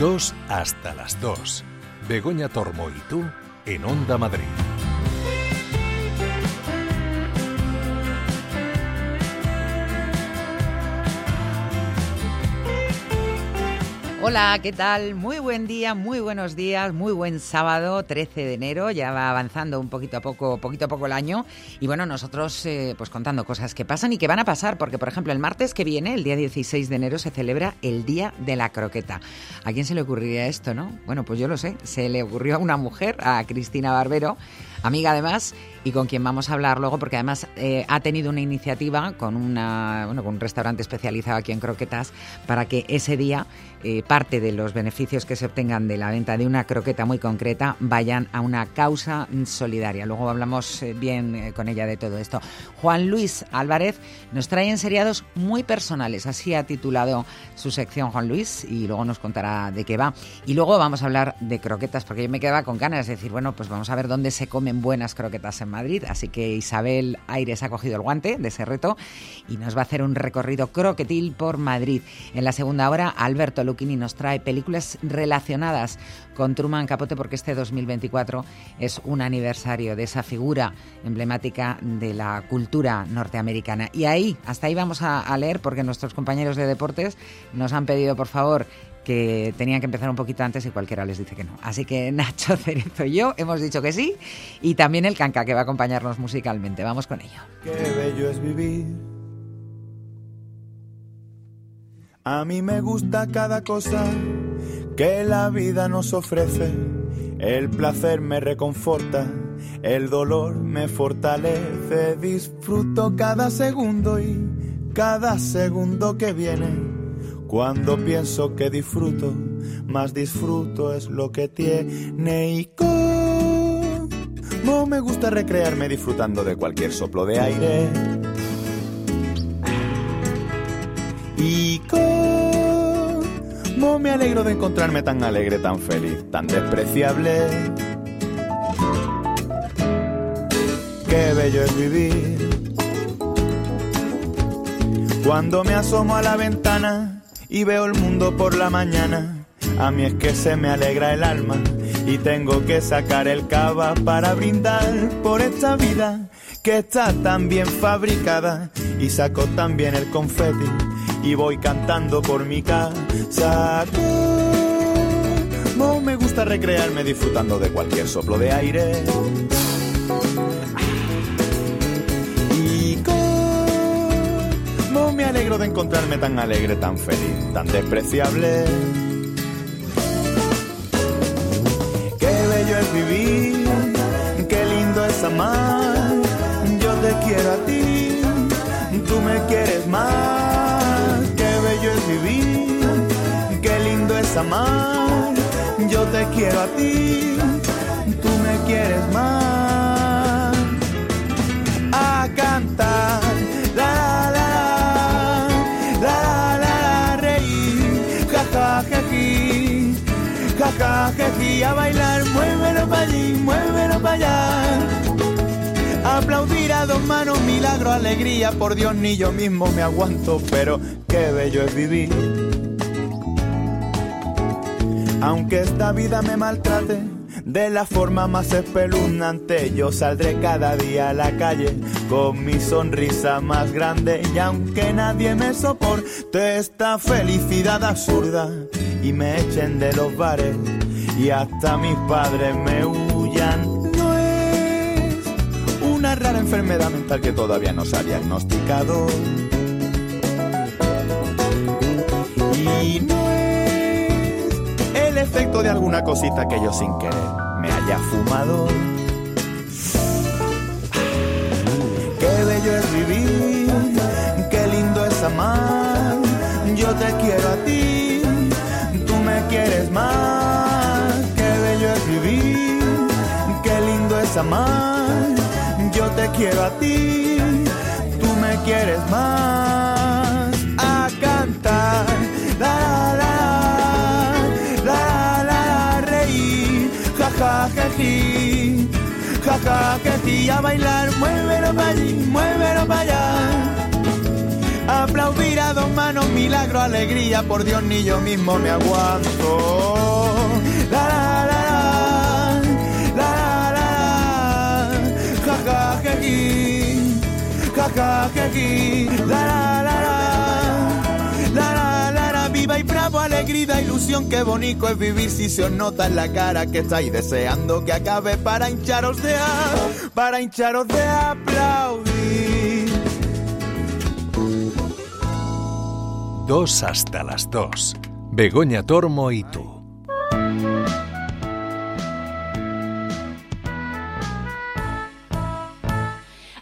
2 hasta las 2. Begoña Tormo y tú en Onda Madrid. Hola, ¿qué tal? Muy buen día, muy buenos días, muy buen sábado, 13 de enero, ya va avanzando un poquito a poco, poquito a poco el año y bueno, nosotros eh, pues contando cosas que pasan y que van a pasar, porque por ejemplo el martes que viene, el día 16 de enero, se celebra el Día de la Croqueta. ¿A quién se le ocurriría esto, no? Bueno, pues yo lo sé, se le ocurrió a una mujer, a Cristina Barbero, amiga además, y con quien vamos a hablar luego, porque además eh, ha tenido una iniciativa con, una, bueno, con un restaurante especializado aquí en croquetas para que ese día eh, parte de los beneficios que se obtengan de la venta de una croqueta muy concreta vayan a una causa solidaria. Luego hablamos eh, bien con ella de todo esto. Juan Luis Álvarez nos trae enseriados muy personales, así ha titulado su sección Juan Luis, y luego nos contará de qué va. Y luego vamos a hablar de croquetas, porque yo me quedaba con ganas de decir, bueno, pues vamos a ver dónde se comen buenas croquetas en Madrid. Así que Isabel Aires ha cogido el guante de ese reto y nos va a hacer un recorrido croquetil por Madrid. En la segunda hora, Alberto Lucchini nos trae películas relacionadas con Truman Capote porque este 2024 es un aniversario de esa figura emblemática de la cultura norteamericana. Y ahí, hasta ahí vamos a, a leer porque nuestros compañeros de deportes nos han pedido, por favor, que tenían que empezar un poquito antes y cualquiera les dice que no. Así que Nacho Cerezo y yo hemos dicho que sí y también el Canca que va a acompañarnos musicalmente. Vamos con ello. Qué bello es vivir. A mí me gusta cada cosa que la vida nos ofrece. El placer me reconforta, el dolor me fortalece. Disfruto cada segundo y cada segundo que viene cuando pienso que disfruto, más disfruto es lo que tiene y como me gusta recrearme disfrutando de cualquier soplo de aire. Y como me alegro de encontrarme tan alegre, tan feliz, tan despreciable. Qué bello es vivir. Cuando me asomo a la ventana y veo el mundo por la mañana. A mí es que se me alegra el alma y tengo que sacar el cava para brindar por esta vida que está tan bien fabricada y saco también el confeti y voy cantando por mi casa. Como me gusta recrearme disfrutando de cualquier soplo de aire. me alegro de encontrarme tan alegre, tan feliz, tan despreciable. Qué bello es vivir, qué lindo es amar. Yo te quiero a ti, tú me quieres más. Yo te quiero a ti, tú me quieres más. A cantar jajajeji, a bailar, muévelo para allí, muévelo para allá. Aplaudir a dos manos, milagro, alegría, por Dios ni yo mismo me aguanto, pero qué bello es vivir. Aunque esta vida me maltrate, de la forma más espeluznante yo saldré cada día a la calle con mi sonrisa más grande y aunque nadie me soporte esta felicidad absurda y me echen de los bares y hasta mis padres me huyan. No es una rara enfermedad mental que todavía no se ha diagnosticado. Efecto de alguna cosita que yo sin querer me haya fumado. Qué bello es vivir, qué lindo es amar. Yo te quiero a ti quieres más. Qué bello es vivir, qué lindo es amar. Yo te quiero a ti, tú me quieres más. Ja jeji, ja ja jeji, a bailar, muévelo para allí, muévelo para allá. Aplaudir a dos manos milagro, alegría, por Dios ni yo mismo me aguanto. La la la la, la la la, ja ja ja ja ja ja la la la la, bravo, alegría, ilusión, qué bonito es vivir si se os nota en la cara que estáis deseando que acabe para hincharos de a, para hincharos de aplaudir. Dos hasta las dos. Begoña Tormo y tú.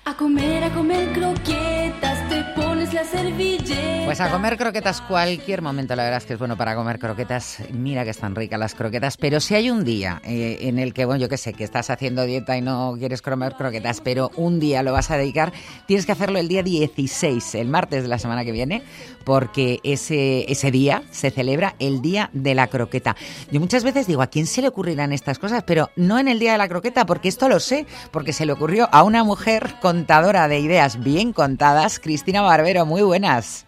A comer, a comer croquetas, te pones la servilleta. Pues a comer croquetas cualquier momento, la verdad es que es bueno para comer croquetas. Mira que están ricas las croquetas, pero si hay un día eh, en el que, bueno, yo qué sé, que estás haciendo dieta y no quieres comer croquetas, pero un día lo vas a dedicar, tienes que hacerlo el día 16, el martes de la semana que viene, porque ese, ese día se celebra el Día de la Croqueta. Yo muchas veces digo, ¿a quién se le ocurrirán estas cosas? Pero no en el Día de la Croqueta, porque esto lo sé, porque se le ocurrió a una mujer contadora de ideas bien contadas, Cristina Barbero. Muy buenas.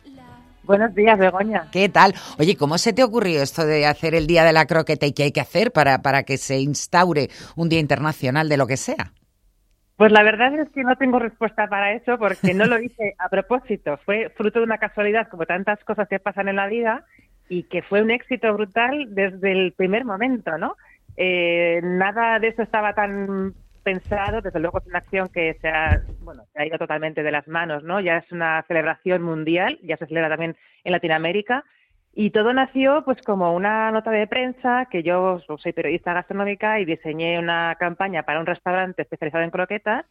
Buenos días, Begoña. ¿Qué tal? Oye, ¿cómo se te ocurrió esto de hacer el Día de la Croqueta y qué hay que hacer para, para que se instaure un Día Internacional de lo que sea? Pues la verdad es que no tengo respuesta para eso porque no lo hice a propósito. Fue fruto de una casualidad, como tantas cosas que pasan en la vida, y que fue un éxito brutal desde el primer momento, ¿no? Eh, nada de eso estaba tan pensado, desde luego es una acción que se ha, bueno, se ha ido totalmente de las manos, ¿no? Ya es una celebración mundial, ya se celebra también en Latinoamérica, y todo nació pues como una nota de prensa que yo soy periodista gastronómica y diseñé una campaña para un restaurante especializado en croquetas.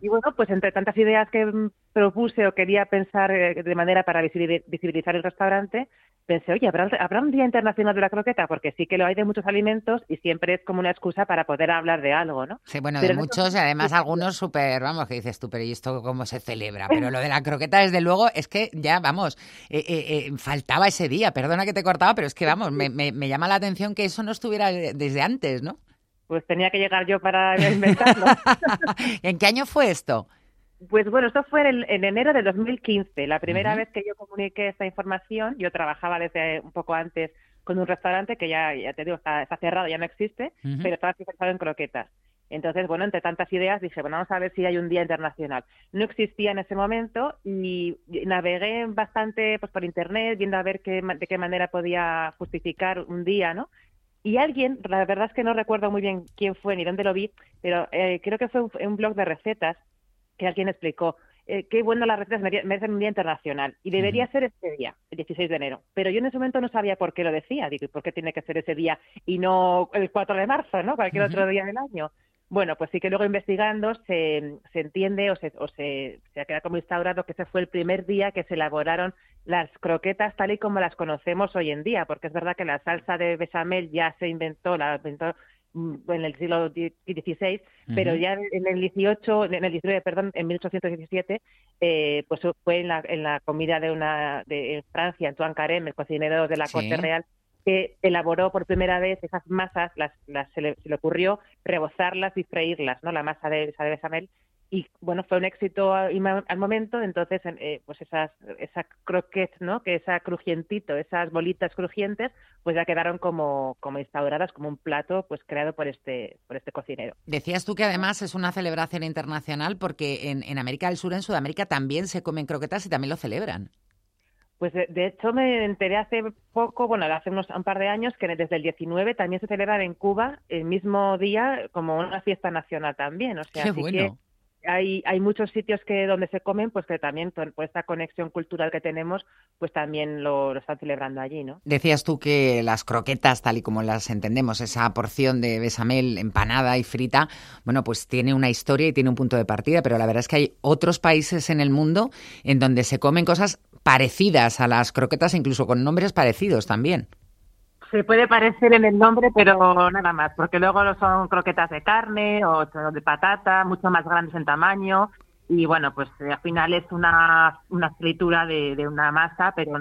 Y bueno, pues entre tantas ideas que mm, propuse o quería pensar eh, de manera para visibili- visibilizar el restaurante, pensé, oye, ¿habrá, ¿habrá un Día Internacional de la Croqueta? Porque sí que lo hay de muchos alimentos y siempre es como una excusa para poder hablar de algo, ¿no? Sí, bueno, Pero de muchos y además algunos súper, vamos, que dices tú, pero ¿y esto cómo se celebra? Pero lo de la croqueta, desde luego, es que ya, vamos, eh, eh, faltaba ese día, perdona que te he cortado, pero es que, vamos, me, me- me llama la atención que eso no estuviera desde antes, ¿no? Pues tenía que llegar yo para inventarlo. ¿En qué año fue esto? Pues bueno, esto fue en, en enero de 2015, la primera vez que yo comuniqué esta información. Yo trabajaba desde un poco antes con un restaurante que ya, ya te digo, está, está cerrado, ya no existe, pero estaba especializado en croquetas. Entonces, bueno, entre tantas ideas dije, bueno, vamos a ver si hay un día internacional. No existía en ese momento y navegué bastante pues, por internet viendo a ver qué, de qué manera podía justificar un día, ¿no? Y alguien, la verdad es que no recuerdo muy bien quién fue ni dónde lo vi, pero eh, creo que fue un, un blog de recetas que alguien explicó eh, qué bueno las recetas mere- merecen un día internacional y debería ser este día, el 16 de enero. Pero yo en ese momento no sabía por qué lo decía, digo, ¿y por qué tiene que ser ese día y no el 4 de marzo, ¿no? Cualquier otro día del año. Bueno, pues sí que luego investigando se, se entiende o, se, o se, se ha quedado como instaurado que ese fue el primer día que se elaboraron las croquetas tal y como las conocemos hoy en día, porque es verdad que la salsa de bechamel ya se inventó, la inventó mm, en el siglo XVI, pero ya en el 18, en el 19, perdón, en 1817, eh, pues fue en la, en la comida de una de en Francia, Antoine Carême, el cocinero de la Sí. corte real, que elaboró por primera vez esas masas, las, las se, le, se le ocurrió rebozarlas y freírlas, ¿no? La masa de, esa de bechamel y bueno fue un éxito al, momento entonces eh, pues esas esa croquette no que esa crujientito esas bolitas crujientes pues ya quedaron como como instauradas como un plato pues creado por este por este cocinero Decías tú que además es una celebración internacional porque en, en América del Sur, en Sudamérica, también se comen croquetas y también lo celebran. Pues de, de hecho me enteré hace poco, bueno, hace unos un par de años, que desde el 19 también se celebra en Cuba el mismo día como una fiesta nacional también. O sea, Qué así bueno. que hay, hay muchos sitios que donde se comen, pues que también por, esta conexión cultural que tenemos, pues también lo, lo están celebrando allí, ¿no? Decías tú que las croquetas, tal y como las entendemos, esa porción de bechamel empanada y frita, bueno, pues tiene una historia y tiene un punto de partida, pero la verdad es que hay otros países en el mundo en donde se comen cosas parecidas a las croquetas, incluso con nombres parecidos también. Se puede parecer en el nombre, pero nada más, porque luego son croquetas de carne o de patata, mucho más grandes en tamaño. Y bueno, pues eh, al final es una, una fritura de, de una masa, pero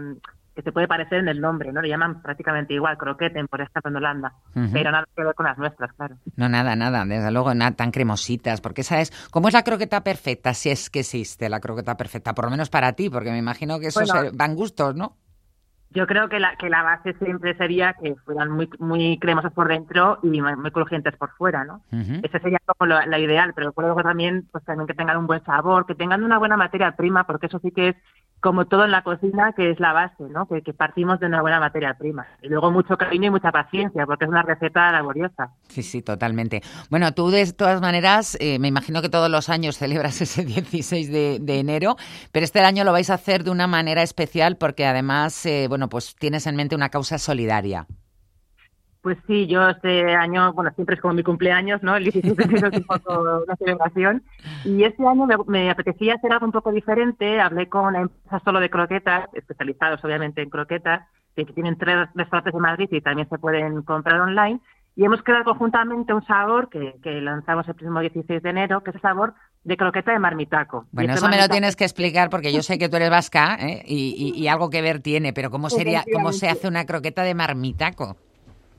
que se puede parecer en el nombre, ¿no? Le llaman prácticamente igual, croqueten, por ejemplo, en Holanda. Ujú. Pero nada que ver con las nuestras, claro. No, nada, nada, desde luego, nada tan cremositas, porque sabes, ¿cómo es la croqueta perfecta? Si es que existe la croqueta perfecta, por lo menos para ti, porque me imagino que eso Bueno, se- van gustos, ¿no? Yo creo que la, que la base siempre sería que fueran muy, muy cremosas por dentro y muy, muy crujientes por fuera, ¿no? Esa sería como lo- la ideal, pero luego también, pues también que tengan un buen sabor, que tengan una buena materia prima, porque eso sí que es como todo en la cocina, que es la base, ¿no? Que, partimos de una buena materia prima. Y luego mucho cariño y mucha paciencia, porque es una receta laboriosa. Sí, sí, totalmente. Bueno, tú de todas maneras, eh, me imagino que todos los años celebras ese 16 de, de enero, pero este año lo vais a hacer de una manera especial porque además, eh, bueno, pues tienes en mente una causa solidaria. Pues sí, yo este año, bueno, siempre es como mi cumpleaños, ¿no? El 17 de enero es un poco una celebración. Y este año me, me apetecía hacer algo un poco diferente. Hablé con empresas solo de croquetas, especializados obviamente en croquetas, que tienen tres restaurantes en Madrid y también se pueden comprar online. Y hemos creado conjuntamente un sabor que, que lanzamos el próximo 16 de enero, que es el sabor de croqueta de marmitaco. Bueno, este eso me lo marmitaco- tienes que explicar porque yo sé que tú eres vasca ¿eh? y, y- y algo que ver tiene, pero ¿cómo sería, cómo se hace una croqueta de marmitaco?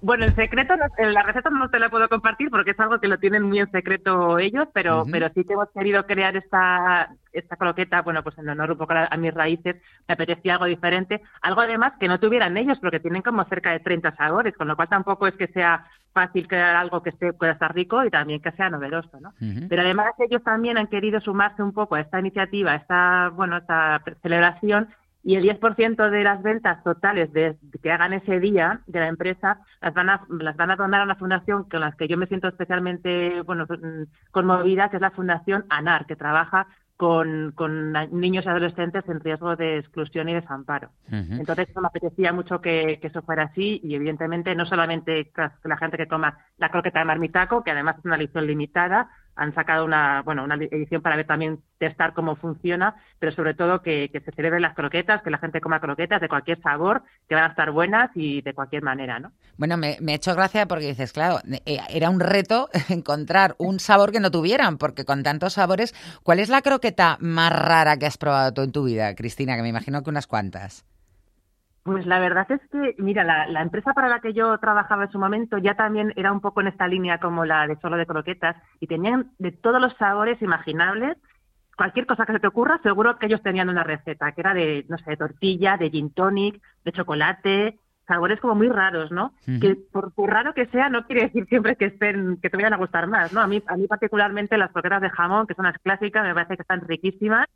Bueno, el secreto, en la receta no te la puedo compartir porque es algo que lo tienen muy en secreto ellos, pero, pero sí que hemos querido crear esta, esta croqueta, bueno, pues en honor un poco a, a mis raíces, me apetecía algo diferente, algo además que no tuvieran ellos, porque tienen como cerca de 30 sabores, con lo cual tampoco es que sea fácil crear algo que esté, pueda estar rico y también que sea novedoso, ¿no? Pero además ellos también han querido sumarse un poco a esta iniciativa, a esta, bueno, esta celebración y el 10% de las ventas totales de, que hagan ese día de la empresa las van a las van a donar a una fundación con las que yo me siento especialmente bueno mm, conmovida, que es la Fundación ANAR, que trabaja con, con niños y adolescentes en riesgo de exclusión y desamparo. Ujú. Entonces me apetecía mucho que, que eso fuera así y evidentemente no solamente la- la gente que coma la croqueta de marmitaco, que además es una edición limitada, han sacado una bueno una edición para ver también testar cómo funciona, pero sobre todo que, que se celebren las croquetas, que la gente coma croquetas de cualquier sabor, que van a estar buenas y de cualquier manera, ¿no? Bueno, me, me ha hecho gracia porque dices, claro, eh, era un reto encontrar un sabor que no tuvieran, porque con tantos sabores, ¿cuál es la croqueta más rara que has probado tú en tu vida, Cristina? Que me imagino que unas cuantas. Pues la verdad es que, mira, la, la empresa para la que yo trabajaba en su momento ya también era un poco en esta línea como la de solo de croquetas y tenían de todos los sabores imaginables. Cualquier cosa que se te ocurra, seguro que ellos tenían una receta, que era de, no sé, de tortilla, de gin tonic, de chocolate, sabores como muy raros, ¿no? Que por, por raro que sea, no quiere decir siempre que estén, que te vayan a gustar más, ¿no? A mí, a mí particularmente las croquetas de jamón, que son las clásicas, me parece que están riquísimas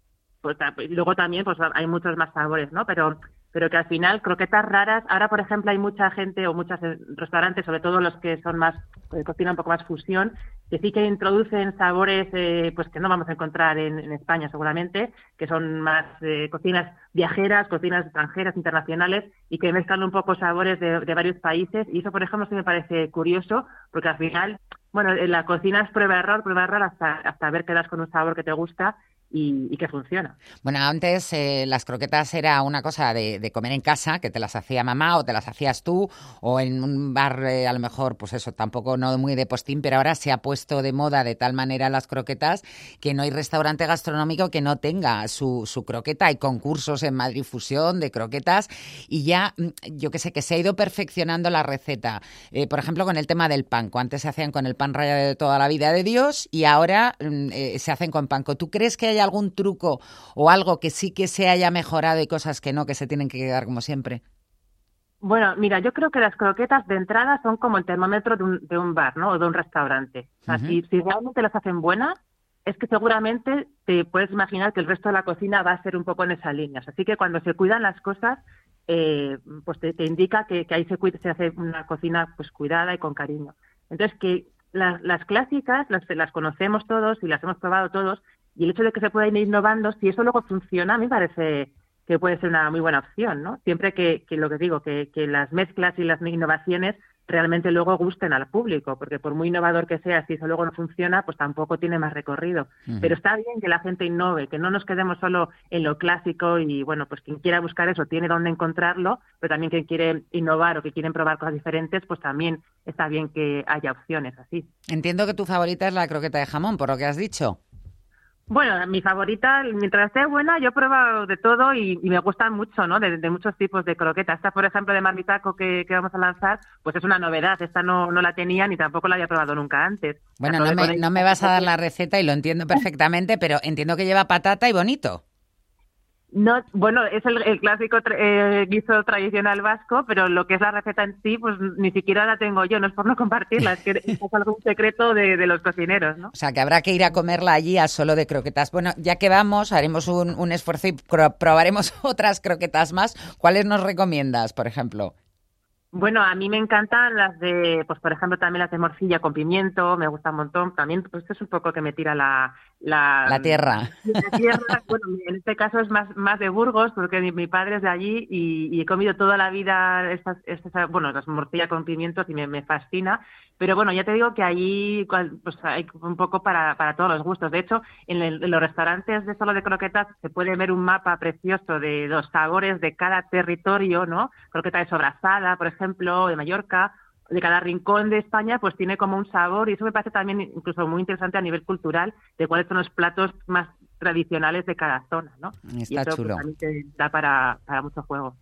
pues ta- y luego también pues hay muchos más sabores, ¿no? Pero pero que al final croquetas raras, ahora por ejemplo hay mucha gente o muchos eh, restaurantes, sobre todo los que son más eh, cocina un poco más fusión, que sí que introducen sabores eh, pues que no vamos a encontrar en, España seguramente, que son más eh, cocinas viajeras, cocinas extranjeras, internacionales y que mezclan un poco sabores de, de varios países. Y eso por ejemplo sí me parece curioso porque al final bueno, en la cocina es prueba error, prueba error hasta hasta ver que das con un sabor que te gusta y, y que funciona. Bueno, antes eh, las croquetas era una cosa de, comer en casa, que te las hacía mamá o te las hacías tú, o en un bar eh, a lo mejor, pues eso, tampoco no muy de postín, pero ahora se ha puesto de moda de tal manera las croquetas que no hay restaurante gastronómico que no tenga su, su croqueta. Hay concursos en Madrid Fusión de croquetas y ya, mm, yo que sé, que se ha ido perfeccionando la receta. Eh, por ejemplo, con el tema del panco. Antes se hacían con el pan rallado de toda la vida de Dios y ahora mm, se hacen con panco. ¿Tú crees que hay algún truco o algo que sí que se haya mejorado y cosas que no, que se tienen que quedar como siempre? Bueno, mira, yo creo que las croquetas de entrada son como el termómetro de un, de un bar, ¿no? O de un restaurante. O sea, si, si realmente las hacen buenas, es que seguramente te puedes imaginar que el resto de la cocina va a ser un poco en esa línea. Así que cuando se cuidan las cosas, eh, pues te, te indica que, que ahí se, cuida- se hace una cocina pues cuidada y con cariño. Entonces, que las, las clásicas las, las conocemos todos y las hemos probado todos, y el hecho de que se puedan ir innovando, si eso luego funciona, a mí me parece que puede ser una muy buena opción, ¿no? Siempre que, que lo que digo, que, que las mezclas y las innovaciones realmente luego gusten al público, porque por muy innovador que sea, si eso luego no funciona, pues tampoco tiene más recorrido. Pero está bien que la gente innove, que no nos quedemos solo en lo clásico y, bueno, pues quien quiera buscar eso tiene dónde encontrarlo, pero también quien quiere innovar o que quieren probar cosas diferentes, pues también está bien que haya opciones así. Entiendo que tu favorita es la croqueta de jamón, por lo que has dicho. Bueno, mi favorita, mientras esté buena, yo he probado de todo y, y me gustan mucho, ¿no? De, de muchos tipos de croquetas. Esta, por ejemplo, de marmitaco que, que vamos a lanzar, pues es una novedad. Esta no, no la tenía ni tampoco la había probado nunca antes. Bueno, no me, no me vas a dar la receta y lo entiendo perfectamente, pero entiendo que lleva patata y bonito. No, bueno, es el, el clásico eh, guiso tradicional vasco, pero lo que es la receta en sí, pues ni siquiera la tengo yo, no es por no compartirla, es que es algo un secreto de, de los cocineros, ¿no? O sea, que habrá que ir a comerla allí a solo de croquetas. Bueno, ya que vamos, haremos un, un esfuerzo y probaremos otras croquetas más. ¿Cuáles nos recomiendas, por ejemplo? Bueno, a mí me encantan las de, pues por ejemplo, también las de morcilla con pimiento, me gusta un montón. También, pues esto es un poco que me tira la... La, La tierra. La tierra, bueno, en este caso es más, más de Burgos, porque mi, mi padre es de allí y, y he comido toda la vida estas, estas bueno, las morcilla con pimientos y me, me fascina. Pero bueno, ya te digo que allí pues hay un poco para, para todos los gustos. De hecho, en, el- en los restaurantes de solo de croquetas se puede ver un mapa precioso de los sabores de cada territorio, ¿no? Croqueta de sobrasada, por ejemplo, de Mallorca, de cada rincón de España, pues tiene como un sabor y eso me parece también incluso muy interesante a nivel cultural de cuáles son los platos más tradicionales de cada zona, ¿no? y Está eso, pues, chulo. también te da para, para mucho juego.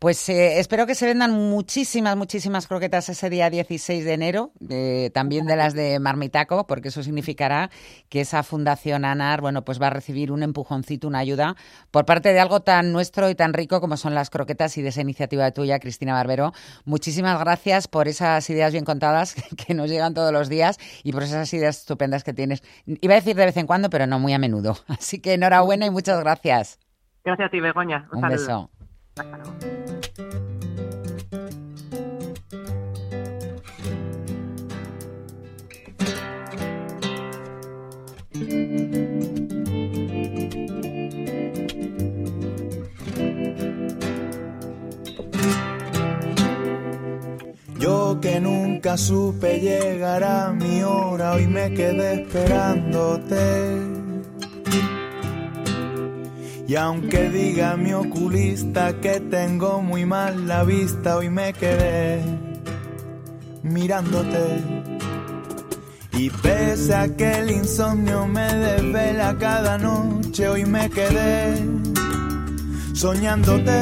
Pues eh, espero que se vendan muchísimas, muchísimas croquetas ese día 16 de enero, eh, también de las de Marmitaco, porque eso significará que esa Fundación ANAR, bueno, pues va a recibir un empujoncito, una ayuda por parte de algo tan nuestro y tan rico como son las croquetas y de esa iniciativa tuya, Cristina Barbero. Muchísimas gracias por esas ideas bien contadas que nos llegan todos los días y por esas ideas estupendas que tienes. Iba a decir de vez en cuando, pero no muy a menudo. Así que enhorabuena y muchas gracias. Gracias a ti, Begoña. Un beso. Hasta luego. Yo que nunca supe llegar a mi hora, hoy me quedé esperándote. Y aunque diga mi oculista que tengo muy mal la vista, hoy me quedé mirándote. Y pese a que el insomnio me desvela cada noche, hoy me quedé soñándote.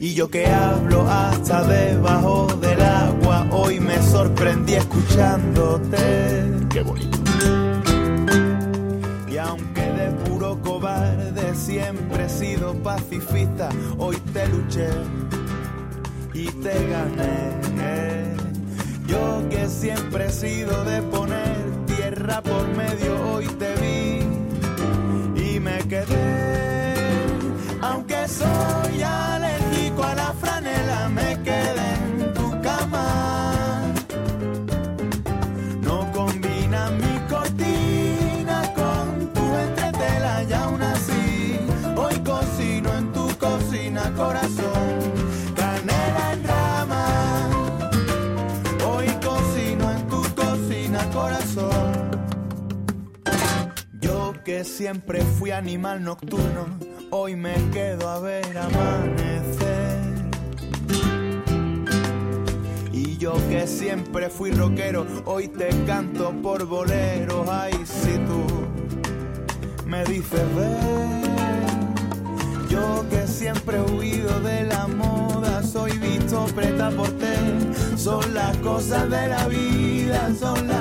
Y yo que hablo hasta debajo del agua, hoy me sorprendí escuchándote. Qué bonito. Siempre he sido pacifista, hoy te luché y te gané. Yo que siempre he sido de poner tierra por medio, hoy te vi y me quedé. Aunque soy alérgico que siempre fui animal nocturno, hoy me quedo a ver amanecer. Y yo que siempre fui rockero, hoy te canto por boleros. Ay, si tú me dices ver. Yo que siempre he huido de la moda, soy visto preta por té. Son las cosas de la vida, son las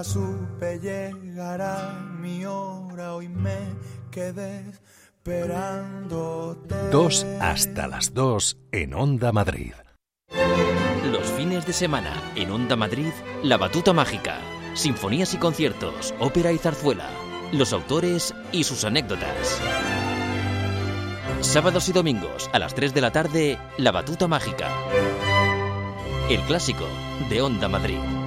nunca supe llegar a mi hora, hoy me quedé esperándote. Dos hasta las dos en Onda Madrid. Los fines de semana en Onda Madrid, La Batuta Mágica, sinfonías y conciertos, ópera y zarzuela, los autores y sus anécdotas. Sábados y domingos a las 3 de la tarde, La Batuta Mágica. El clásico de Onda Madrid.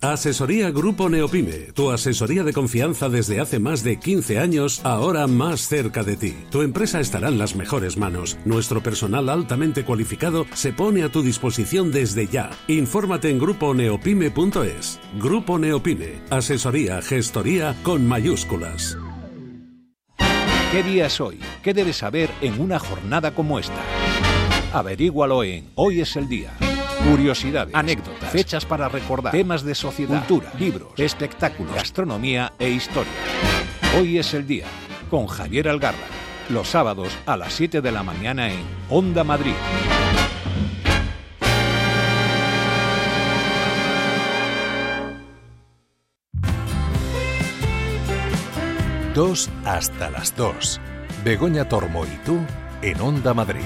Asesoría Grupo Neopime, tu asesoría de confianza desde hace más de 15 años, ahora más cerca de ti. Tu empresa estará en las mejores manos. Nuestro personal altamente cualificado se pone a tu disposición desde ya. Infórmate en gruponeopime.es. Grupo Neopime, asesoría, gestoría con mayúsculas. ¿Qué día es hoy? ¿Qué debes saber en una jornada como esta? Averígualo en Hoy es el día. Curiosidades, anécdotas, fechas para recordar, temas de sociedad, cultura, libros, espectáculos, gastronomía e historia. Hoy es el día, con Javier Algarra. Los sábados a las 7 de la mañana en Onda Madrid. Dos hasta las dos. Begoña Tormo y tú en Onda Madrid.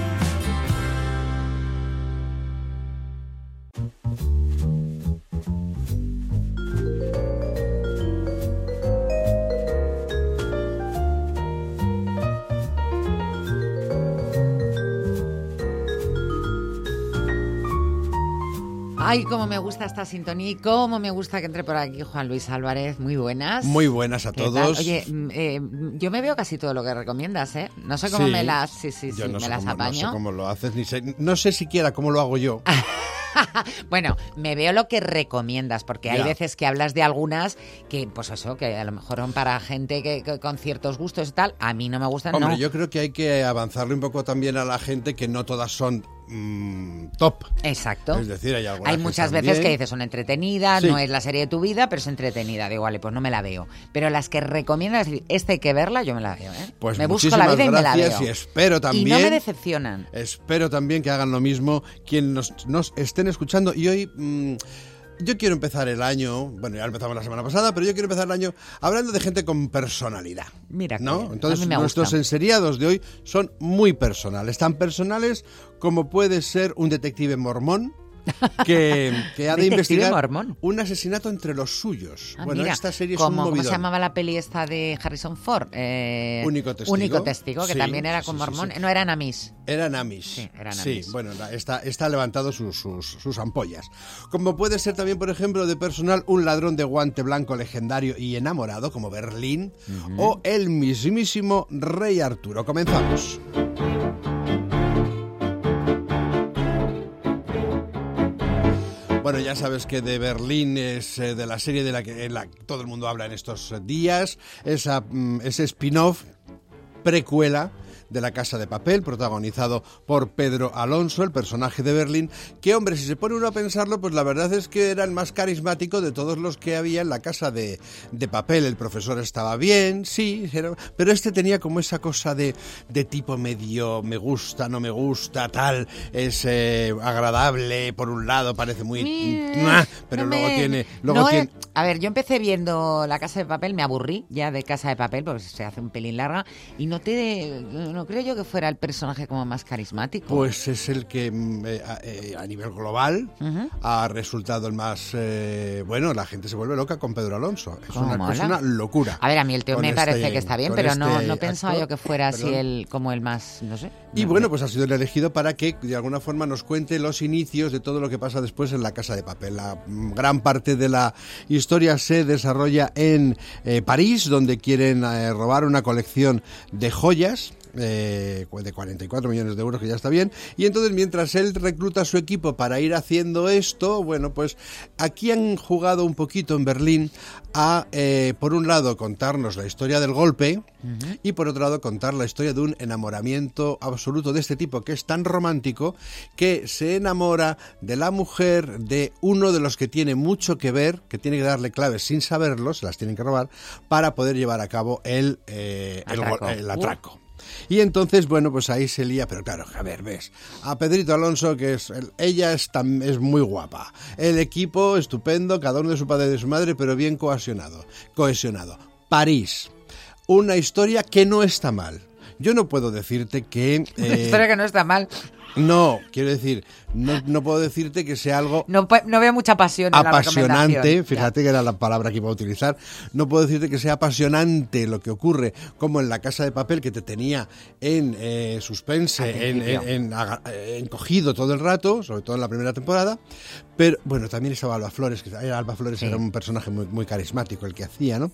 Ay, cómo me gusta esta sintonía y cómo me gusta que entre por aquí Juan Luis Álvarez. Muy buenas. Muy buenas a todos. Oye, mm, eh, yo me veo casi todo lo que recomiendas, ¿eh? No sé cómo Sí. me las, sí, sí, Yo sí, no me las cómo, no sé apaño. cómo lo haces, ni sé, no sé siquiera cómo lo hago yo. Bueno, me veo lo que recomiendas, porque hay veces que hablas de algunas que, pues eso, que a lo mejor son para gente que, que con ciertos gustos y tal. A mí no me gustan, Hombre, no. yo creo que hay que avanzarle un poco también a la gente que no todas son mm, top. Exacto. Es decir, hay algunas Hay muchas veces bien. que dices son entretenidas, Sí. no es la serie de tu vida, pero es entretenida. Digo, vale, pues no me la veo. Pero las que recomiendas, decir, esta hay que verla, yo me la veo, ¿eh? Pues me busco la vida y me la veo. y espero también. Y no me decepcionan. Espero también que hagan lo mismo quienes nos, nos estén escuchando. Y hoy mm, yo quiero empezar el año, bueno, ya empezamos la semana pasada, pero yo quiero empezar el año hablando de gente con personalidad. Mira ¿no? A Entonces mí me nuestros gusta. enseriados de hoy son muy personales, tan personales como puede ser un detective mormón. Que, que ha de investigar un asesinato entre los suyos. Ah, bueno, mira, esta serie es como, un ¿Cómo se llamaba la peli esta de Harrison Ford? Eh, Único testigo. Único testigo, que Sí, también era con sí, mormón. sí. No eran Amis. Eran Amish. Sí, eran Sí, Amish. bueno, está, está levantado sus, sus, sus ampollas. Como puede ser también, por ejemplo, de personal, un ladrón de guante blanco legendario y enamorado, como Berlín, o el mismísimo Rey Arturo. Comenzamos. Bueno, ya sabes que de Berlín es eh, de la serie de la que la todo el mundo habla en estos días, esa, mm, ese spin-off precuela de La Casa de Papel, protagonizado por Pedro Alonso, el personaje de Berlín, que hombre, si se pone uno a pensarlo, pues la verdad es que era el más carismático de todos los que había en La Casa de, de Papel. El profesor estaba bien, sí, era- pero este tenía como esa cosa de, de tipo medio me gusta, no me gusta, tal, es eh, agradable, por un lado parece muy... Mm, pero no luego me- tiene... Luego no, tiene A ver, yo empecé viendo La Casa de Papel, me aburrí ya de Casa de Papel, porque se hace un pelín larga, y no te, no creo yo que fuera el personaje como más carismático. Pues es el que mm, eh, a, eh, a nivel global ha resultado el más eh, bueno. La gente se vuelve loca con Pedro Alonso. Es una, es mola. una locura. A ver, a mí el tío me este- parece que está bien, pero no, este no pensaba yo que fuera así el, como el más, no sé. Y No, bueno, no. pues ha sido el elegido para que de alguna forma nos cuente los inicios de todo lo que pasa después en la Casa de Papel. La mm, gran parte de la historia se desarrolla en eh, París, donde quieren eh, robar una colección de joyas. Eh, de 44 millones de euros, que ya está bien. Y entonces, mientras él recluta a su equipo para ir haciendo esto, bueno, pues aquí han jugado un poquito en Berlín a, eh, por un lado, contarnos la historia del golpe, y por otro lado contar la historia de un enamoramiento absoluto de este tipo que es tan romántico que se enamora de la mujer de uno de los que tiene mucho que ver, que tiene que darle claves sin saberlo, se las tienen que robar, para poder llevar a cabo el, eh, Atraco. el Uh. Y entonces, bueno, pues ahí se lía, pero claro, a ver, ves, a Pedrito Alonso, que es, el- ella es, tan- es muy guapa, el equipo estupendo, cada uno de su padre y de su madre, pero bien cohesionado, cohesionado. París, una historia que no está mal. Yo no puedo decirte que... Una eh, historia que no está mal. No, quiero decir, no, no puedo decirte que sea algo No, no veo mucha pasión en apasionante, fíjate que era la palabra que iba a utilizar, no puedo decirte que sea apasionante lo que ocurre, como en la casa de papel que te tenía en eh, suspense, en, eh, encogido todo el rato, sobre todo en la primera temporada, pero bueno, también estaba Alba Flores, que era Alba Flores Sí. era un personaje muy, muy carismático el que hacía, ¿no?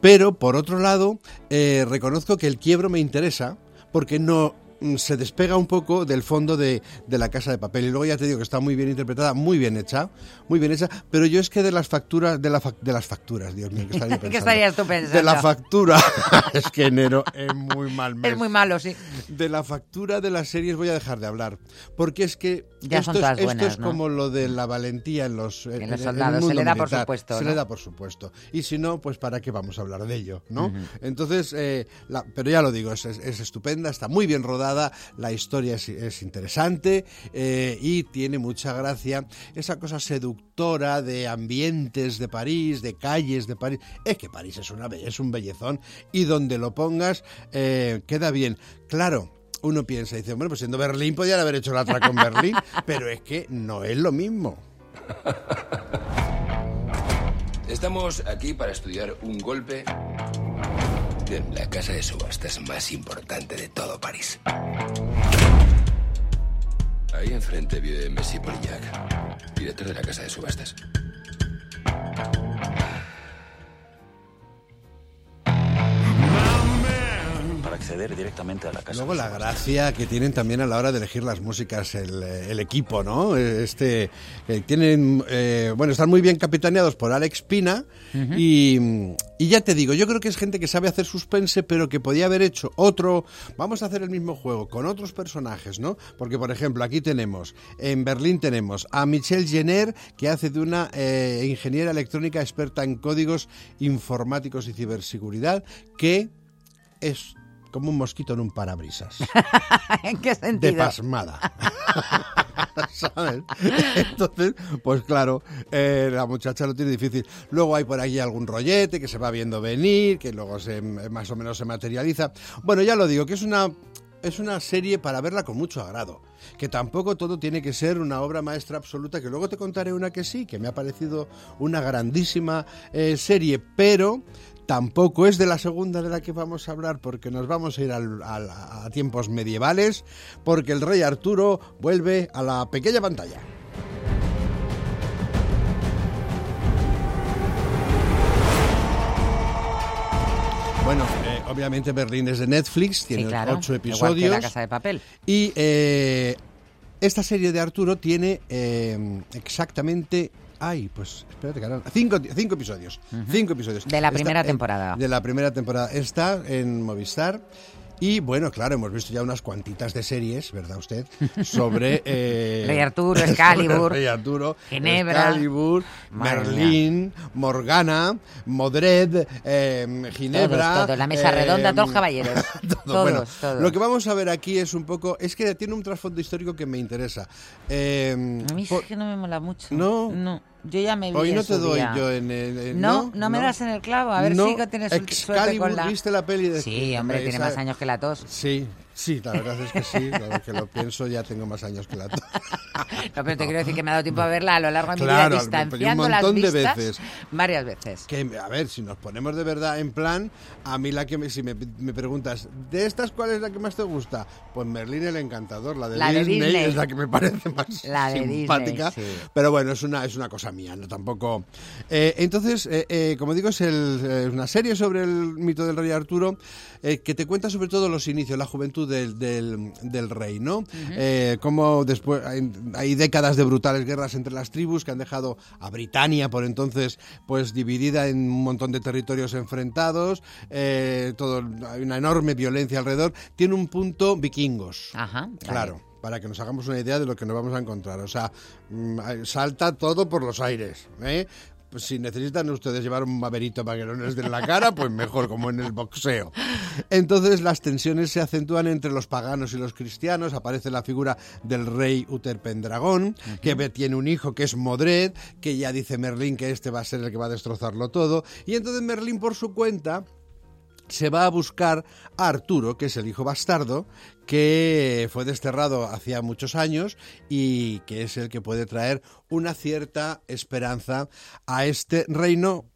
Pero por otro lado, eh, reconozco que el quiebro me interesa porque no se despega un poco del fondo de, de la casa de papel y luego ya te digo que está muy bien interpretada, muy bien hecha, muy bien hecha, pero yo es que de las facturas, de, la de las facturas, Dios mío, ¿qué estaría ¿Qué pensando? estarías tú pensando? De la factura, es que enero es muy mal mes. Es muy malo, sí. De la factura de las series voy a dejar de hablar, porque es que Ya esto, son es, esto es ¿no? como lo de la valentía en los, En en- los soldados, se le da por supuesto, Se ¿no? le da por supuesto. Y si no, pues para qué vamos a hablar de ello, ¿no? Entonces, eh, la- pero ya lo digo, es, es- es estupenda, está muy bien rodada, la historia es, es interesante eh, y tiene mucha gracia. Esa cosa seductora de ambientes de París, de calles de París. Es que París es, una, es un bellezón y donde lo pongas eh, queda bien. Claro. Uno piensa y dice, bueno, pues siendo Berlín podían haber hecho la otra con Berlín, pero es que no es lo mismo. Estamos aquí para estudiar un golpe la casa de subastas más importante de todo París. Ahí enfrente vive Messi Polillac, director de la casa de subastas. Acceder directamente a la casa. Luego la gracia que tienen también a la hora de elegir las músicas el, eh, el equipo, ¿no? Este eh, tienen eh, bueno están muy bien capitaneados por Alex Pina y, y ya te digo yo creo que es gente que sabe hacer suspense pero que podía haber hecho otro vamos a hacer el mismo juego con otros personajes, ¿no? Porque por ejemplo aquí tenemos en Berlín tenemos a Michelle Jenner que hace de una eh, ingeniera electrónica experta en códigos informáticos y ciberseguridad que es como un mosquito en un parabrisas. ¿En qué De sentido? pasmada. ¿Sabes? Entonces, pues claro, eh, la muchacha lo tiene difícil. Luego hay por ahí algún rollete que se va viendo venir, que luego se, más o menos se materializa. Bueno, ya lo digo, que es una, es una serie para verla con mucho agrado. Que tampoco todo tiene que ser una obra maestra absoluta, que luego te contaré una que sí, que me ha parecido una grandísima eh, serie, pero tampoco es de la segunda de la que vamos a hablar porque nos vamos a ir al- al- a tiempos medievales porque el rey Arturo vuelve a la pequeña pantalla. Bueno, eh, obviamente Berlín es de Netflix, tiene Sí, claro. ocho Igual que episodios. la casa de papel. Y eh, esta serie de Arturo tiene eh, exactamente. Ay, pues espérate, caramba. Cinco, cinco episodios. Cinco episodios. De la primera temporada. de la primera temporada. Está en Movistar. Y bueno, claro, hemos visto ya unas cuantitas de series, ¿verdad usted? Sobre... eh, Rey Arturo, Excalibur, Rey Arturo, Ginebra. Excalibur, Merlín, Morgana, Modred, eh, Ginebra... Todos, todos, la mesa redonda, todos caballeros. todo. Todos, Bueno, todos. Lo que vamos a ver aquí es un poco... Es que tiene un trasfondo histórico que me interesa. Eh, A mí es por- que no me mola mucho. No. No. Yo ya me vi Hoy no te doy día. yo en el... en- No, no, me das en el clavo. A ver No. si tienes suerte Excalibur, con la... ¿viste la peli de Sí, hombre, tiene esa- más años que la tos. Sí, sí, la verdad es que sí. Ahora que lo pienso, ya tengo más años que la. No, pero te quiero decir que me ha dado tiempo a verla a lo largo de mi Claro, vida, pero un distanciando las montón de veces. varias veces. Que, a ver, si nos ponemos de verdad en plan, a mí la que me, si me, me preguntas, ¿de estas cuál es la que más te gusta? Pues Merlín el Encantador, la de, La de Disney, Disney. es la que me parece más La simpática. Disney, sí. Pero bueno, es una, es una cosa mía, no tampoco. Eh, entonces, eh, eh, como digo, es el- eh, una serie sobre el mito del rey Arturo eh, que te cuenta sobre todo los inicios, la juventud del, del, del rey, ¿no? Eh, cómo después hay, hay décadas de brutales guerras entre las tribus que han dejado a Britania por entonces pues dividida en un montón de territorios enfrentados, eh, todo, hay una enorme violencia alrededor. Tiene un punto vikingos. Ajá. Claro, para que nos hagamos una idea de lo que nos vamos a encontrar. O sea, mm, salta todo por los aires. ¿eh? Pues si necesitan ustedes llevar un maverito para que no les den la cara, pues mejor, como en el boxeo. Entonces las tensiones se acentúan entre los paganos y los cristianos. Aparece la figura del rey Uther Pendragón, que tiene un hijo que es Modred, que ya dice Merlín que este va a ser el que va a destrozarlo todo. Y entonces Merlín por su cuenta se va a buscar a Arturo, que es el hijo bastardo, que fue desterrado hacía muchos años y que es el que puede traer una cierta esperanza a este reino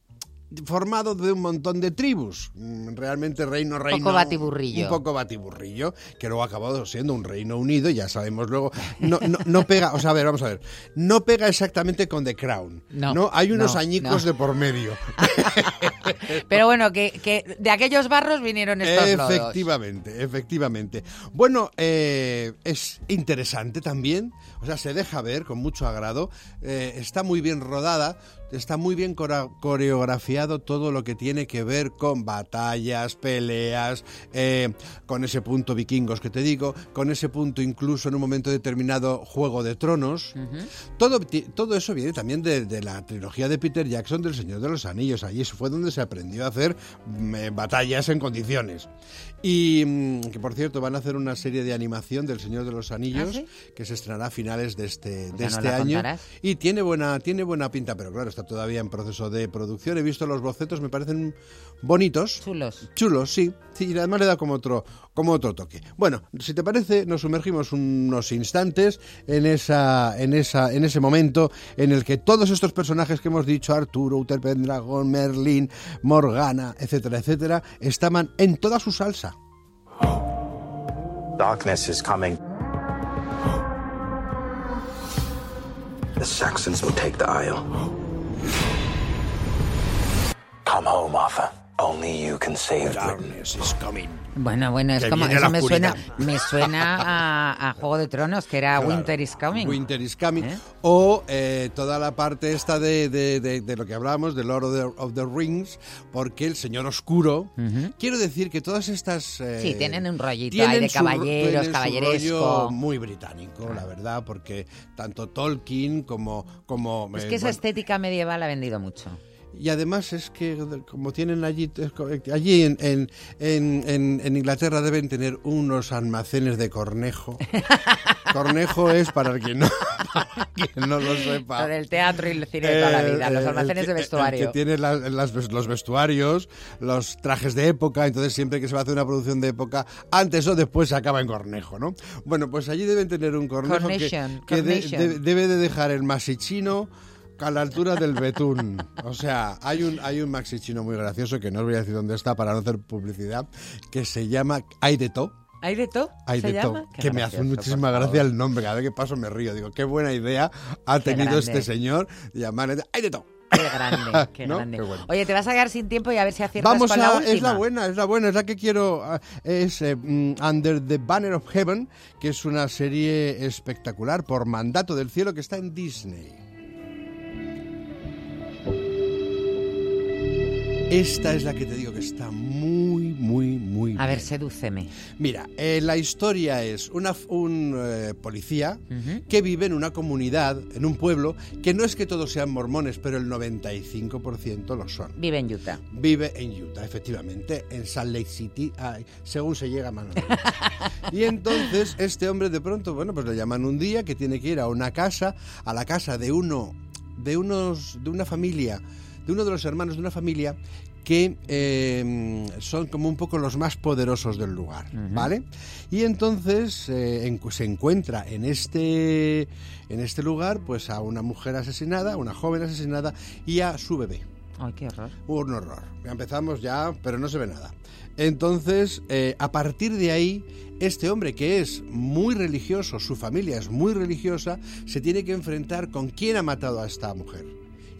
formado de un montón de tribus. Mm, Realmente reino, reino... poco batiburrillo. Un poco batiburrillo, que luego ha acabado siendo un reino unido, ya sabemos luego. No, no, no pega, o sea, a ver, vamos a ver. No pega exactamente con The Crown. No, Hay unos no, añicos no. de por medio. Pero bueno, que, que de aquellos barros vinieron estos lodos. Efectivamente, efectivamente. Bueno, eh, es interesante también, o sea, se deja ver con mucho agrado, eh, está muy bien rodada, está muy bien coreografiado todo lo que tiene que ver con batallas, peleas, eh, con ese punto vikingos que te digo, con ese punto incluso en un momento determinado Juego de Tronos. Todo, todo eso viene también de, de la trilogía de Peter Jackson del Señor de los Anillos. Allí fue donde se aprendió a hacer mm, eh, batallas en condiciones. Y mm, que por cierto van a hacer una serie de animación del Señor de los Anillos ¿Ah, sí? que se estrenará a finales de este, de este año. contarás. Y tiene buena, tiene buena pinta, pero claro, está todavía en proceso de producción. He visto los bocetos, me parecen bonitos. Chulos. Chulos, sí. Sí, y además le da como otro, como otro toque. Bueno, si te parece, nos sumergimos unos instantes en esa, en esa, en ese momento en el que todos estos personajes que hemos dicho, Arturo, Uther Pendragon, Merlin, Morgana, etcétera, etcétera, estaban en toda su salsa. Darkness is coming. The Saxons will take the Isle. Come home, Arthur. Only you can save Darkness is coming. Bueno, bueno, es Que como eso me suena, me suena a, a Juego de Tronos, que era Claro. Winter is Coming. Winter is coming. ¿Eh? O eh, toda la parte esta de, de- de- de lo que hablábamos, de Lord of the, of the Rings, porque el Señor Oscuro. Quiero decir que todas estas. eh, Sí, tienen un rollito tienen ahí de su ro- caballeros, caballeresco. rollo muy británico, la verdad, porque tanto Tolkien como. como Es eh, que esa bueno, estética medieval ha vendido mucho. Y además es que como tienen allí allí en, en, en- Inglaterra deben tener unos almacenes de cornejo. cornejo es para el que no, para quien no lo sepa. Lo del teatro y el cine de toda la vida, los Eh, el almacenes de el vestuario. que tiene la- las los vestuarios, los trajes de época, entonces siempre que se va a hacer una producción de época, antes o después se acaba en cornejo, ¿no? Bueno, pues allí deben tener un cornejo que, Cornation, que de- cornation. de- debe de dejar el masichino a la altura del betún. O sea, hay un, hay un maxi chino muy gracioso que no os voy a decir dónde está para no hacer publicidad, que se llama Hay de To. ¿Hay de todo? Hay ¿Se de todo. Que me hace muchísima gracia el nombre. Cada vez que paso me río. Digo, qué buena idea ha Qué tenido grande. este señor de llamarle. Hay de todo. Qué grande, qué ¿No? grande. Qué bueno. Oye, te vas a quedar sin tiempo y a ver si aciertas Vamos con a. la última. es la buena, es la buena, es la que quiero. ah, Es eh, mm, Under the Banner of Heaven, que es una serie espectacular por mandato del cielo que está en Disney. Esta es la que te digo que está muy, muy, muy A ver, sedúceme. Mira, eh, la historia es una, un eh, policía que vive en una comunidad, en un pueblo, que no es que todos sean mormones, pero el 95% lo son. Vive en Utah. Vive en Utah, efectivamente, en Salt Lake City, ay, según se llega a mano. Y entonces este hombre de pronto, bueno, pues le llaman un día que tiene que ir a una casa, a la casa de uno, de unos, de una familia, de uno de los hermanos de una familia que eh, son como un poco los más poderosos del lugar, ¿vale? Y entonces eh, en- se encuentra en este, en este lugar pues a una mujer asesinada, una joven asesinada y a su bebé. Ay, qué horror. Un horror. Empezamos ya, pero no se ve nada. Entonces, eh, a partir de ahí, este hombre que es muy religioso, su familia es muy religiosa, se tiene que enfrentar con quién ha matado a esta mujer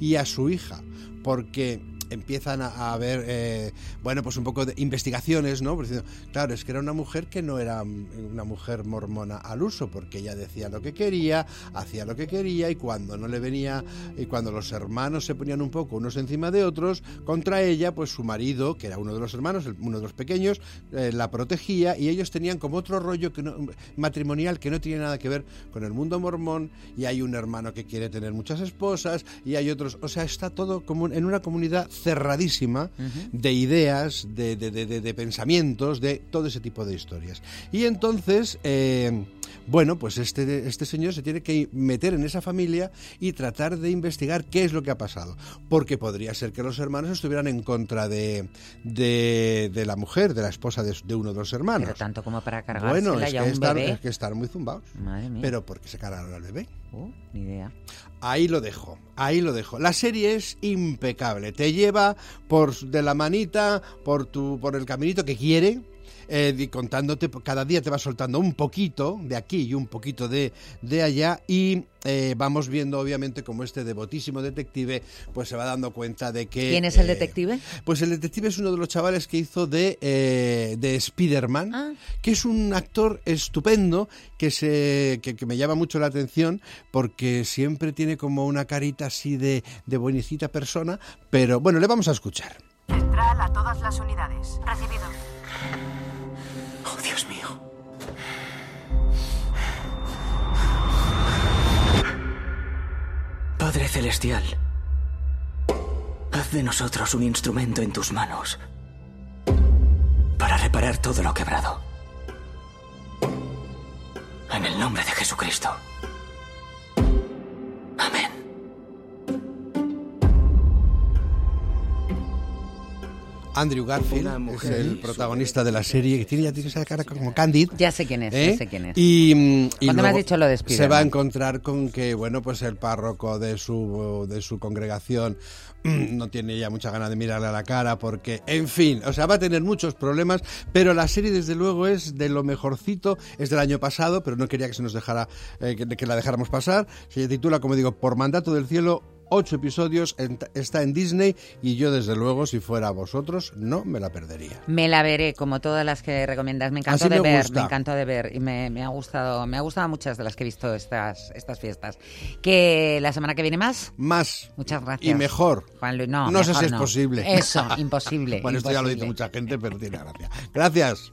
y a su hija, porque empiezan a, a haber, eh, bueno, pues un poco de investigaciones, ¿no? Diciendo, claro, es que era una mujer que no era una mujer mormona al uso, porque ella decía lo que quería, hacía lo que quería, y cuando no le venía, y cuando los hermanos se ponían un poco unos encima de otros, contra ella, pues su marido, que era uno de los hermanos, uno de los pequeños, eh, la protegía, y ellos tenían como otro rollo que no- matrimonial que no tiene nada que ver con el mundo mormón, y hay un hermano que quiere tener muchas esposas, y hay otros, o sea, está todo como en una comunidad cerradísima de ideas, de, de- de- de- de pensamientos, de todo ese tipo de historias. Y entonces, eh, bueno, pues este, este señor se tiene que meter en esa familia y tratar de investigar qué es lo que ha pasado. Porque podría ser que los hermanos estuvieran en contra de, de, de la mujer, de la esposa de, de uno de los hermanos. Pero tanto como para cargársela Bueno, es que, un están, bebé. es que están muy zumbados. Madre mía. Pero ¿por qué se cargaron al bebé? Oh, ni idea. Ahí lo dejo, ahí lo dejo. La serie es impecable, te lleva por de la manita, por tu, por el caminito que quiere. Eh, y contándote, cada día te va soltando un poquito de aquí y un poquito de, de allá y eh, vamos viendo obviamente como este devotísimo detective pues se va dando cuenta de que... ¿Quién es el eh, detective? Pues el detective es uno de los chavales que hizo de, eh, de Spider-Man, Ah. que es un actor estupendo que, se, que, que me llama mucho la atención porque siempre tiene como una carita así de, de buenecita persona, pero bueno, le vamos a escuchar. Central a todas las unidades. Recibido. Dios mío. Padre Celestial, haz de nosotros un instrumento en tus manos para reparar todo lo quebrado. En el nombre de Jesucristo. Andrew Garfield es el protagonista de la serie que tiene ya tiene esa cara como Candid. Ya sé quién es, ¿eh? ya sé quién es. Y, mm, y me has dicho lo de se va a encontrar con que, bueno, pues el párroco de su, de su congregación mm, no tiene ya mucha ganas de mirarle a la cara porque, en fin, o sea, va a tener muchos problemas, pero la serie desde luego es de lo mejorcito, es del año pasado, pero no quería que se nos dejara, eh, que, que la dejáramos pasar. Se titula, como digo, Por mandato del cielo, ocho episodios, está en Disney y yo desde luego, si fuera vosotros, no me la perdería. Me la veré como todas las que recomiendas. Me encantó Así de me ver, gusta. me encantó de ver y me, me ha gustado, me ha gustado muchas de las que he visto estas estas fiestas. Que la semana que viene más. Más Muchas gracias. y mejor. Juan Luis, no, No sé si es no. posible. Eso, imposible. Bueno, esto ya lo dice mucha gente, pero tiene gracia. Gracias.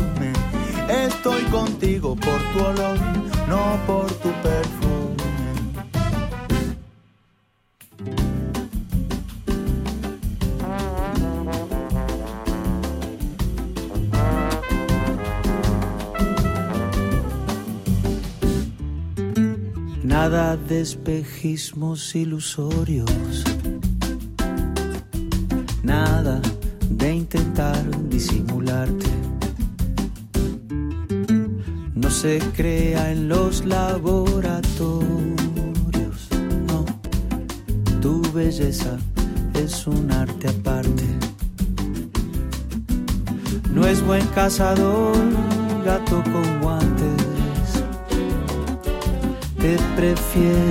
Estoy contigo por tu olor, no por tu perfume. Nada de espejismos ilusorios. Se crea en los laboratorios. No, tu belleza es un arte aparte. No es buen cazador, gato con guantes. Te prefiero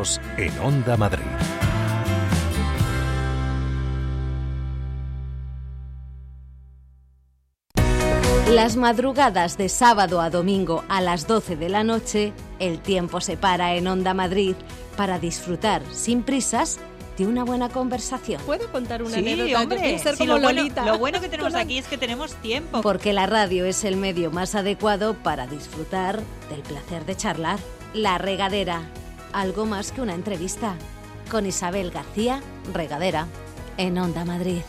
hasta las 2 en Onda Madrid. Las madrugadas de sábado a domingo a las 12 de la noche, el tiempo se para en Onda Madrid para disfrutar sin prisas de una buena conversación. ¿Puedo contar una Sí, anécdota? hombre, Yo quiero ser sí, como lo, bueno, Lolita. lo bueno que tenemos aquí es que tenemos tiempo. Porque la radio es el medio más adecuado para disfrutar del placer de charlar. La regadera, algo más que una entrevista. Con Isabel García, regadera, en Onda Madrid.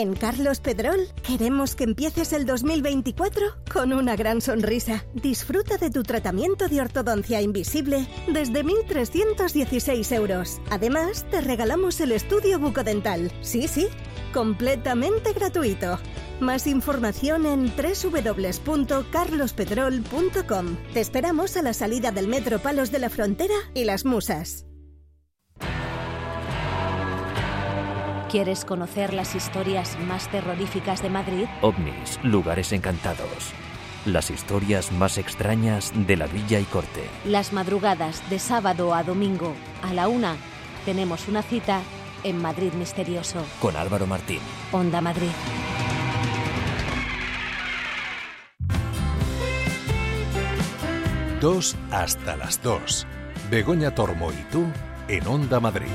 En Carlos Pedrol queremos que empieces el 2024 con una gran sonrisa. Disfruta de tu tratamiento de ortodoncia invisible desde 1.316 euros. Además, te regalamos el estudio bucodental. Sí, sí, completamente gratuito. Más información en www.carlospedrol.com. Te esperamos a la salida del Metro Palos de la Frontera y Las Musas. ¿Quieres conocer las historias más terroríficas de Madrid? OVNIs, lugares encantados. Las historias más extrañas de la villa y corte. Las madrugadas de sábado a domingo a la una tenemos una cita en Madrid Misterioso. Con Álvaro Martín. Onda Madrid. Dos hasta las 2. Begoña Tormo y tú en Onda Madrid.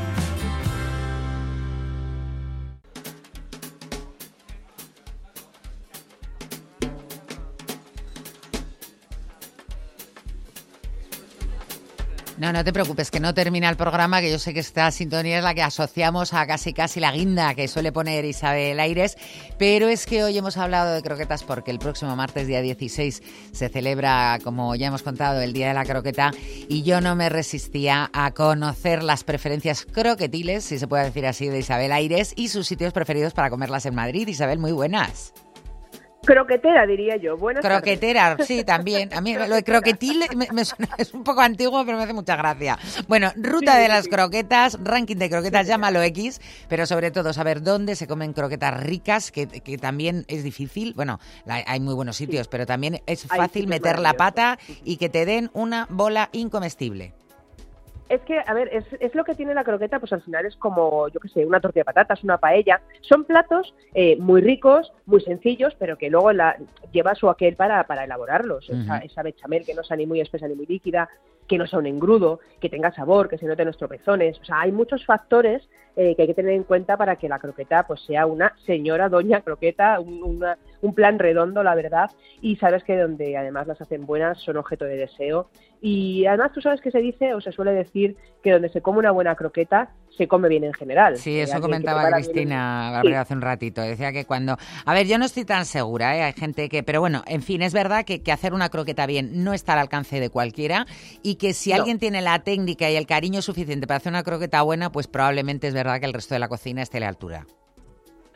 No, no te preocupes, que no termina el programa, que yo sé que esta sintonía es la que asociamos a casi casi la guinda que suele poner Isabel Aires, pero es que hoy hemos hablado de croquetas porque el próximo martes, día 16, se celebra, como ya hemos contado, el Día de la Croqueta y yo no me resistía a conocer las preferencias croquetiles, si se puede decir así, de Isabel Aires y sus sitios preferidos para comerlas en Madrid. Isabel, muy buenas. Croquetera, diría yo. Buenas tardes. Croquetera, sí, también. A mí lo de croquetil me- me suena- es un poco antiguo, pero me hace mucha gracia. Bueno, ruta Sí, de las sí. croquetas, ranking de croquetas, llámalo X, pero sobre todo saber dónde se comen croquetas ricas, que, que también es difícil. Bueno, la- hay muy buenos sitios, pero también es fácil meter la pata y que te den una bola incomestible. Es que, a ver, es, es lo que tiene la croqueta, pues al final es como, yo qué sé, una tortilla de patatas, una paella. Son platos eh, muy ricos, muy sencillos, pero que luego la, lleva su aquel para, para elaborarlos. Esa, esa bechamel que no sea ni muy espesa ni muy líquida, que no sea un engrudo, que tenga sabor, que se noten los tropezones. O sea, hay muchos factores eh, que hay que tener en cuenta para que la croqueta pues sea una señora doña croqueta, un, una- un plan redondo, la verdad. Y sabes que donde además las hacen buenas son objeto de deseo. Y además tú sabes que se dice o se suele decir que donde se come una buena croqueta se come bien en general. Sí, Eh, eso comentaba bien Cristina hace un ratito. Decía que cuando... A ver, yo no estoy tan segura, ¿eh? hay gente que... Pero bueno, en fin, es verdad que, que hacer una croqueta bien no está al alcance de cualquiera y que si No. alguien tiene la técnica y el cariño suficiente para hacer una croqueta buena, pues probablemente es verdad que el resto de la cocina esté a la altura.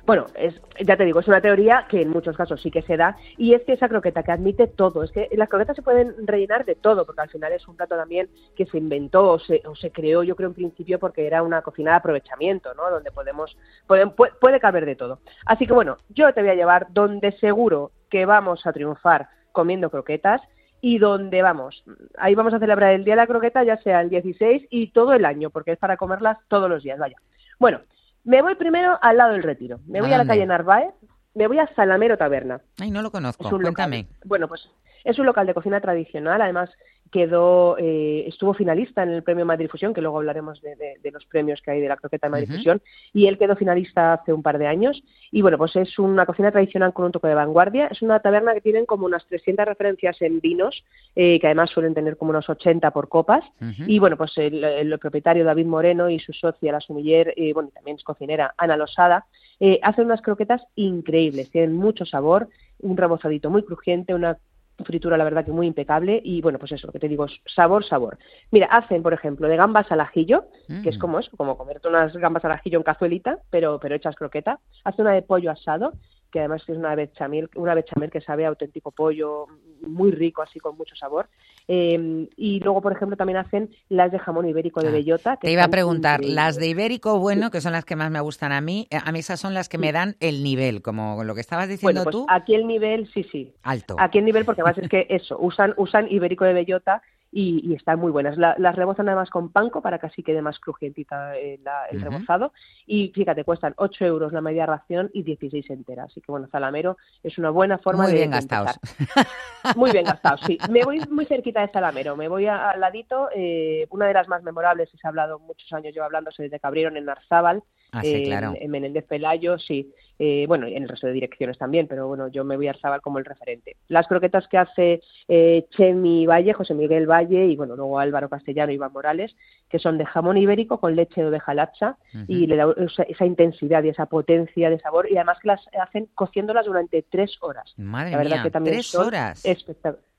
Bueno, es, ya te digo, es una teoría que en muchos casos sí que se da y es que esa croqueta que admite todo, es que las croquetas se pueden rellenar de todo, porque al final es un plato también que se inventó o se, o se creó, yo creo en principio porque era una cocina de aprovechamiento, ¿no? Donde podemos, puede, puede caber de todo. Así que bueno, yo te voy a llevar donde seguro que vamos a triunfar comiendo croquetas y donde vamos, ahí vamos a celebrar el Día de la Croqueta, ya sea el 16 y todo el año, porque es para comerlas todos los días, vaya. Bueno, me voy primero al lado del retiro. Me ¿A voy a, la calle Narváez, me voy a Salamero Taberna. Ay, no lo conozco, local. cuéntame. Bueno, pues es un local de cocina tradicional, además quedó, eh, estuvo finalista en el premio Madrid Fusión, que luego hablaremos de, de- de los premios que hay de la croqueta de Madrid. Fusión, y él quedó finalista hace un par de años. Y bueno, pues es una cocina tradicional con un toque de vanguardia. Es una taberna que tienen como unas 300 referencias en vinos, eh, que además suelen tener como unos 80 por copas. Y bueno, pues el, el propietario David Moreno y su socia, la sumiller, eh, bueno, también es cocinera, Ana Losada, eh, hacen unas croquetas increíbles, tienen mucho sabor, un rebozadito muy crujiente, una fritura la verdad que muy impecable y bueno, pues eso, lo que te digo es sabor, sabor. Mira, hacen, por ejemplo, de gambas al ajillo, que es Mm. como eso, como comerte unas gambas al ajillo en cazuelita, pero, pero hechas croqueta. Hacen una de pollo asado que además es una bechamel, una bechamel que sabe a auténtico pollo, muy rico, así con mucho sabor. Eh, y luego, por ejemplo, también hacen las de jamón ibérico de Ah, bellota. que Te iba a preguntar, increíbles. las de ibérico bueno, que son las que más me gustan a mí, eh, a mí esas son las que me dan el nivel, como lo que estabas diciendo Bueno, pues tú, aquí el nivel, sí, sí. alto. Aquí el nivel, porque además es que eso, usan, usan ibérico de bellota y, y están muy buenas. La- las rebozan además con panko para que así quede más crujientita eh, la- el Ujú. rebozado. Y fíjate, cuestan 8 euros la media ración y 16 enteras. Así que bueno, Zalamero es una buena forma Muy de. bien de gastados. Muy bien gastados, sí. Me voy muy cerquita de Zalamero, me voy al ladito. eh, una de las más memorables, y se ha hablado muchos años yo hablando, desde que abrieron en Narzábal. Ah, sí, claro. en, en Menéndez Pelayo, sí. Eh, bueno, y en el resto de direcciones también, pero bueno, yo me voy a Arzabal como el referente. Las croquetas que hace eh, Chemi Valle, José Miguel Valle y bueno, luego Álvaro Castellano y Iván Morales, que son de jamón ibérico con leche de oveja lacha y le da esa, esa intensidad y esa potencia de sabor y además que las hacen cociéndolas durante tres horas. Madre la verdad mía, que también tres horas.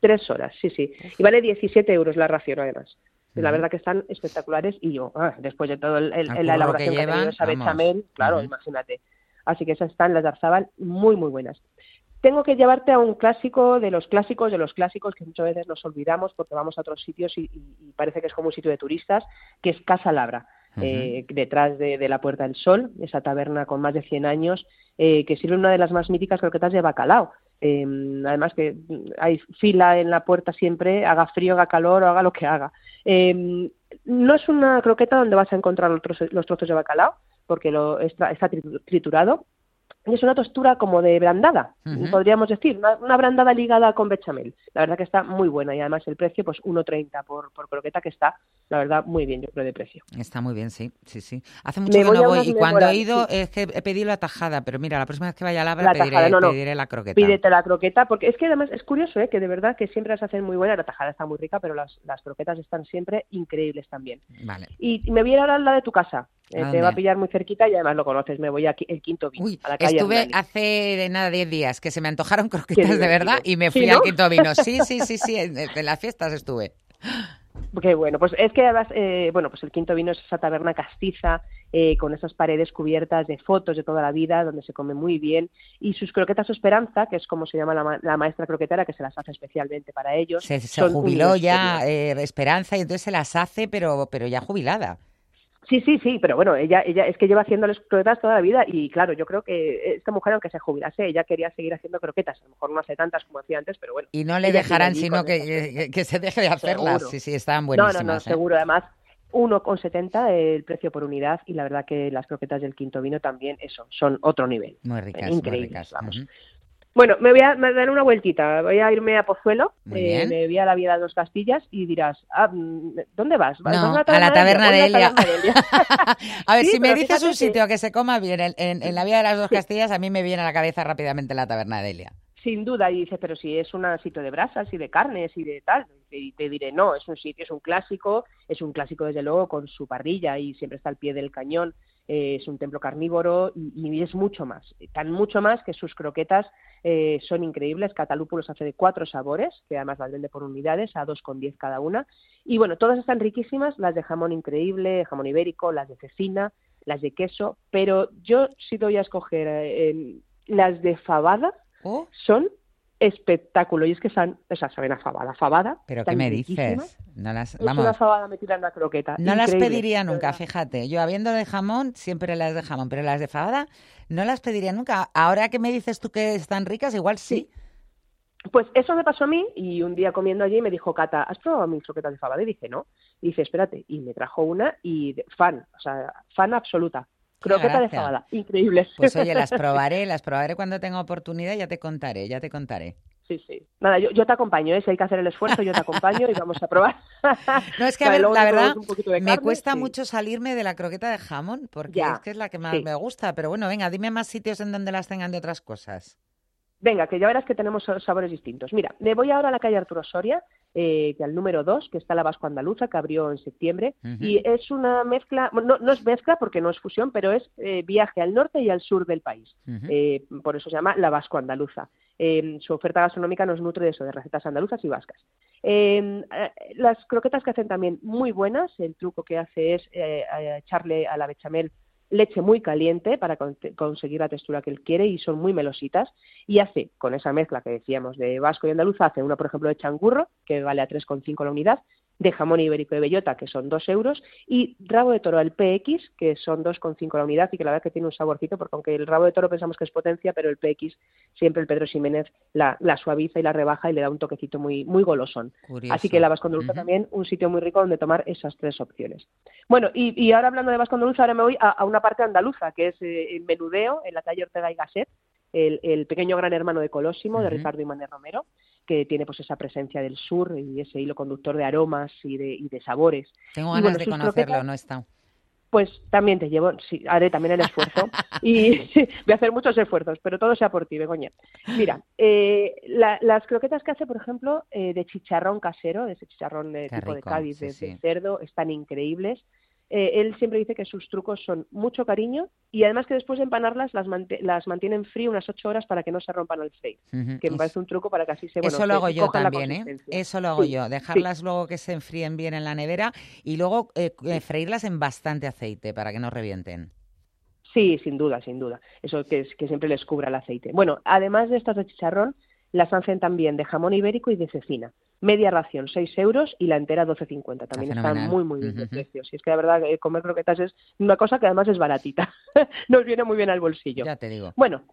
Tres horas, sí, sí. Y vale 17 euros la ración además. La verdad que están espectaculares y yo, ah, después de todo el, el- El la que elaboración que, ha tenido llevan, esa bechamel, claro, imagínate. Así que esas están las de Arzabal muy, muy buenas. Tengo que llevarte a un clásico de los clásicos de los clásicos que muchas veces nos olvidamos porque vamos a otros sitios y, parece que es como un sitio de turistas, que es Casa Labra, eh, detrás de, de la Puerta del Sol, esa taberna con más de 100 años, eh, que sirve una de las más míticas croquetas de bacalao. Eh, además que hay fila en la puerta siempre, haga frío, haga calor o haga lo que haga. Eh, no es una croqueta donde vas a encontrar los trozos, los trozos de bacalao, porque lo, está, está tritu- triturado. Es una textura como de brandada, podríamos decir, una, una brandada ligada con bechamel. La verdad que está muy buena y además el precio, pues 1,30 por, por croqueta, que está, la verdad, muy bien, yo creo, de precio. Está muy bien, sí, sí, sí. Hace mucho Me que voy no voy y cuando he ido sí. es que he pedido la tajada, pero mira, la próxima vez que vaya a Labra La pediré, tajada, no, no. pediré la croqueta. Pídete la croqueta, porque es que además es curioso, ¿eh? que de verdad que siempre las hacen muy buenas. La tajada está muy rica, pero las, las croquetas están siempre increíbles también. Vale. Y y me voy a ir ahora a la de tu casa. Eh, ¿A te va a pillar muy cerquita y además lo conoces. Me voy aquí el quinto vino, a la calle Estuve hace de nada 10 días que se me antojaron croquetas de verdad y me Sí, fui ¿no? al quinto vino. Sí, sí, sí, sí, en, en las fiestas estuve. Qué bueno, pues es que además, eh, bueno, pues el quinto vino es esa taberna castiza eh, con esas paredes cubiertas de fotos de toda la vida, donde se come muy bien, y sus croquetas Esperanza, que es como se llama la, ma- la maestra croquetera, que se las hace especialmente para ellos. Se, jubiló ya eh, Esperanza y entonces se las hace, pero, pero ya jubilada. Sí, sí, sí, pero bueno, ella, ella es que lleva haciéndoles croquetas toda la vida y claro, yo creo que esta mujer, aunque se jubilase, ella quería seguir haciendo croquetas. A lo mejor no hace tantas como hacía antes, pero bueno. Y no le dejarán sino que, que, que se deje de hacerlas. Seguro. Sí, sí, estaban No, no, buenísimas. no, ¿eh? seguro. Además, 1,70 el precio por unidad y la verdad que las croquetas del quinto vino también, eso, son otro nivel. Muy ricas, muy Increíbles, ricas. vamos. Bueno, me voy a dar una vueltita. Voy a irme a Pozuelo, eh, me voy a la Vía de los Castillas y dirás, ah, mm, ¿dónde vas? ¿Vas No, a a la taberna de Elia. de. A ver, Sí, si me dices un que- sitio que se coma bien en, en- en la Vía de las Dos Castillas, a mí me viene a la cabeza rápidamente la taberna de Elia. Sin duda, y dices, pero si es un sitio de brasas y de carnes y de tal, y te diré, no, es un sitio, es un clásico, es un clásico desde luego con su parrilla y siempre está al pie del cañón, eh, es un templo carnívoro y, y es mucho más, tan mucho más que sus croquetas eh, son increíbles, Catalupo los hace de cuatro sabores, que además las vende por unidades, a 2,10 cada una, y bueno, todas están riquísimas, las de jamón increíble, jamón ibérico, las de cecina, las de queso, pero yo sí doy a escoger eh, las de fabada, Oh. son espectáculo y es que son, o sea, saben a fabada, fabada. ¿Pero qué me dices? No las, Es una vamos, fabada metida en una croqueta. no las pediría nunca, verdad. fíjate. Yo habiendo de jamón, siempre las de jamón, pero las de fabada no las pediría nunca. Ahora que me dices tú que están ricas, igual sí. Pues eso me pasó a mí y un día comiendo allí me dijo Cata, ¿has probado mis croquetas de fabada? Y dije, no. Y dice, espérate. Y me trajo una y fan, o sea, fan absoluta. Croqueta de fabada, increíble. Pues oye, las probaré, las probaré cuando tenga oportunidad, ya te contaré, ya te contaré. Sí, sí. Nada, yo, yo te acompaño, ¿eh? si hay que hacer el esfuerzo, yo te acompaño y vamos a probar. No, es que, a ver, la verdad, me cuesta sí. mucho salirme de la croqueta de jamón, porque Ya, es que es la que más sí. me gusta. Pero bueno, venga, dime más sitios en donde las tengan de otras cosas. Venga, que ya verás que tenemos sa- sabores distintos. Mira, me voy ahora a la calle Arturo Soria, eh, que al número 2, que está la Vasco Andaluza, que abrió en septiembre, y es una mezcla, no, no es mezcla porque no es fusión, pero es eh, viaje al norte y al sur del país. Eh, por eso se llama la Vasco Andaluza. Su oferta gastronómica nos nutre de eso, de recetas andaluzas y vascas. Eh, las croquetas que hacen también muy buenas, el truco que hace es echarle a la bechamel leche muy caliente para con- conseguir la textura que él quiere y son muy melositas. Y hace, con esa mezcla que decíamos de vasco y andaluza, hace una, por ejemplo, de changurro, que vale a 3,5 la unidad, de jamón ibérico de bellota, que son 2 euros, y rabo de toro al PX, que son 2,5 la unidad, y que la verdad que tiene un saborcito, porque aunque el rabo de toro pensamos que es potencia, pero el PX, siempre el Pedro Ximénez la, la suaviza y la rebaja y le da un toquecito muy, muy golosón. Curioso. Así que la Vasco Andaluza también, un sitio muy rico donde tomar esas tres opciones. Bueno, y, y ahora hablando de Vasco Andaluza, ahora me voy a, a una parte andaluza, que es eh, el menudeo, en la calle Ortega y Gasset, el, el pequeño gran hermano de Colosimo, de. Ricardo Imanes Romero, que tiene pues esa presencia del sur y ese hilo conductor de aromas y de, y de sabores. Tengo ganas bueno, de conocerlo, croquetas- no está. Pues también te llevo, sí, haré también el esfuerzo y voy a hacer muchos esfuerzos, pero todo sea por ti, Begoña. Mira, eh, la- las croquetas que hace, por ejemplo, eh, de chicharrón casero, de ese chicharrón de Qué tipo de Cádiz, sí, de, cerdo, están increíbles. Eh, él siempre dice que sus trucos son mucho cariño y además que después de empanarlas las, mante- las mantienen frío unas ocho horas para que no se rompan al freír, Ujú. que me parece un truco para que así se bueno, Eso lo hago yo también, ¿eh? Eso lo hago Sí, yo, sí. dejarlas luego que se enfríen bien en la nevera y luego eh, eh, freírlas en bastante aceite para que no revienten. Sí, sin duda, sin duda. Eso que, es- que siempre les cubra el aceite. Bueno, además de estas de chicharrón, las hacen también de jamón ibérico y de cecina. Media ración, 6 euros y la entera 12,50. También están fenomenal. muy, muy bien de Ujú. precios. Y es que la verdad que comer croquetas es una cosa que además es baratita. Nos viene muy bien al bolsillo. Ya te digo. Bueno,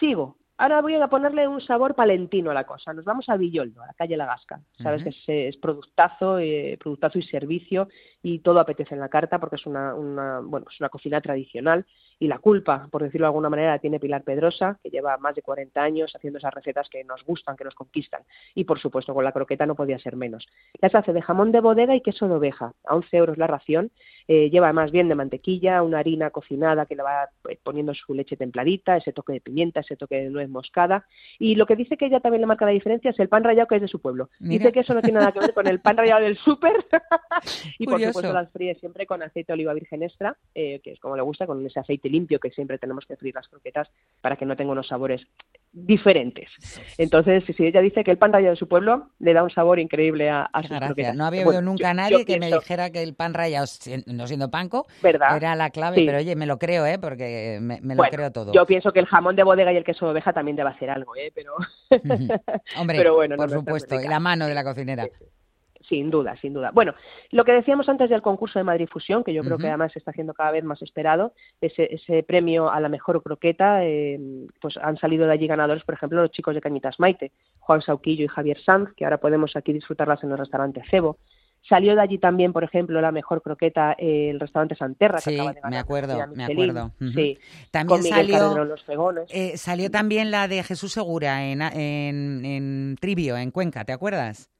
sigo. Ahora voy a ponerle un sabor palentino a la cosa. Nos vamos a Villoldo, a la calle La Gasca. Sabes que es, es productazo, eh, productazo y servicio y todo apetece en la carta porque es una, una, bueno, es una cocina tradicional y la culpa, por decirlo de alguna manera, la tiene Pilar Pedrosa, que lleva más de 40 años haciendo esas recetas que nos gustan, que nos conquistan. Y por supuesto, con la croqueta no podía ser menos. Las hace de jamón de bodega y queso de oveja, a 11 euros la ración. Eh, lleva más bien de mantequilla, una harina cocinada que le va eh, poniendo su leche templadita, ese toque de pimienta, ese toque de nuez moscada. Y lo que dice que ella también le marca la diferencia es el pan rallado que es de su pueblo. Mira. Dice que eso no tiene nada que ver con el pan rallado del súper. y por Curioso. supuesto las fríe siempre con aceite de oliva virgen extra, eh, que es como le gusta, con ese aceite limpio que siempre tenemos que freír las croquetas para que no tenga unos sabores diferentes. Entonces, si ella dice que el pan rallado de su pueblo le da un sabor increíble a, a croquetas. No había Bueno, oído nunca a nadie que me dijera que el pan rallado, no siendo panco, ¿Verdad? era la clave, Sí. pero oye, me lo creo, ¿eh? Porque me, me lo Bueno, creo todo. Yo pienso que el jamón de bodega y el queso de oveja también debe hacer algo, ¿eh? Pero, Hombre, pero bueno, no, por no supuesto, y la mano de la cocinera. Sin duda, sin duda. Bueno, lo que decíamos antes del concurso de Madrid Fusión, que yo creo que además se está haciendo cada vez más esperado, ese, ese premio a la mejor croqueta, eh, pues han salido de allí ganadores, por ejemplo, los chicos de Cañitas Maite, Juan Sauquillo y Javier Sanz, que ahora podemos aquí disfrutarlas en el restaurante Cebo. Salió de allí también, por ejemplo, la mejor croqueta, eh, el restaurante Santerra, Sí, que acaba de ganar me acuerdo, me acuerdo. Sí, También con salió, Carrero los Fegones. eh, salió también la de Jesús Segura en, en, en Trivio, en Cuenca, ¿te acuerdas?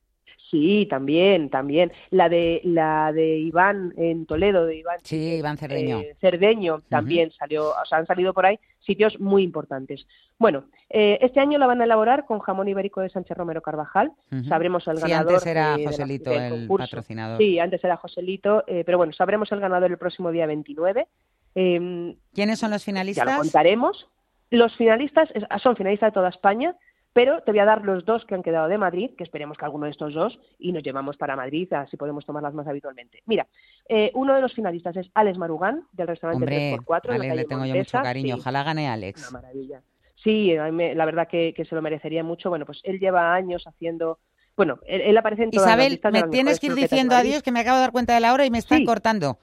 Sí, también, también. La de la de Iván en Toledo, de Iván. Sí, Iván Cerdeño. eh, Cerdeño también salió, o sea, han salido por ahí sitios muy importantes. Bueno, eh, este año la van a elaborar con jamón ibérico de Sánchez Romero Carvajal. Sabremos el Sí, ganador. antes era eh, de la- Joselito el patrocinador. Sí, antes era Joselito, eh, pero bueno, sabremos el ganador el próximo día 29. Eh, ¿Quiénes son los ya finalistas? lo contaremos. Los finalistas son finalistas de toda España, pero te voy a dar los dos que han quedado de Madrid, que esperemos que alguno de estos dos, y nos llevamos para Madrid, así podemos tomarlas más habitualmente. Mira, eh, uno de los finalistas es Alex Marugán, del restaurante Hombre, 3x4. en la Alex, le tengo yo mucho cariño. Sí, Ojalá gane Alex. una maravilla. Sí, a mí me- la verdad que, que se lo merecería mucho. Bueno, pues él lleva años haciendo... Bueno, él, él aparece en todas las Isabel, de me las tienes que ir diciendo adiós, que me acabo de dar cuenta de la hora y me están Sí. cortando.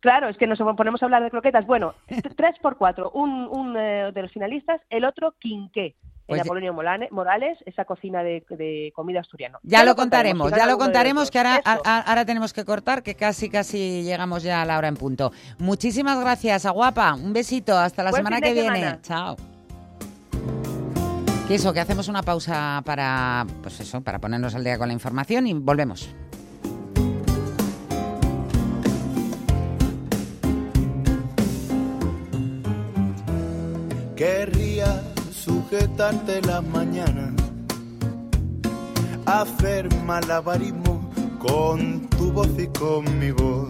Claro, es que nos ponemos a hablar de croquetas. Bueno, tres por cuatro. Un, un eh, de los finalistas, el otro quinqué. Pues en Apolonio Morales, esa cocina de, de comida asturiano. Ya, lo contaremos, ya lo contaremos, que ahora, Eso. a- a- ahora tenemos que cortar, que casi, casi llegamos ya a la hora en punto. Muchísimas gracias, Aguapa. Un besito, hasta la Buen semana que viene. semana. Chao. Que eso, que hacemos una pausa para, pues eso, para ponernos al día con la información y volvemos. Querría sujetarte las mañanas, hacer malabarismo con tu voz y con mi voz.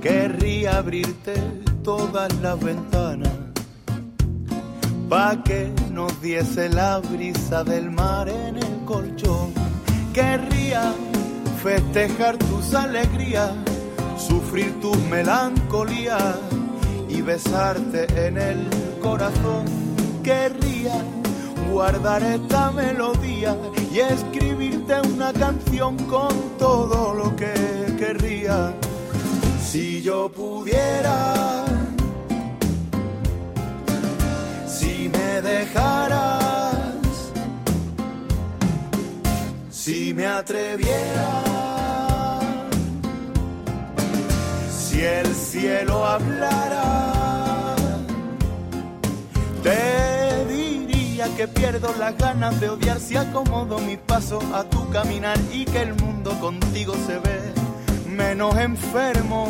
Querría abrirte todas las ventanas, pa' que nos diese la brisa del mar en el colchón. Querría festejar tus alegrías, sufrir tus melancolías y besarte en el corazón. Querría guardar esta melodía y escribirte una canción con todo lo que querría. Si yo pudiera, si me dejaras, si me atreviera, si el cielo hablara, te que pierdo las ganas de odiar si acomodo mi paso a tu caminar y que el mundo contigo se ve menos enfermo.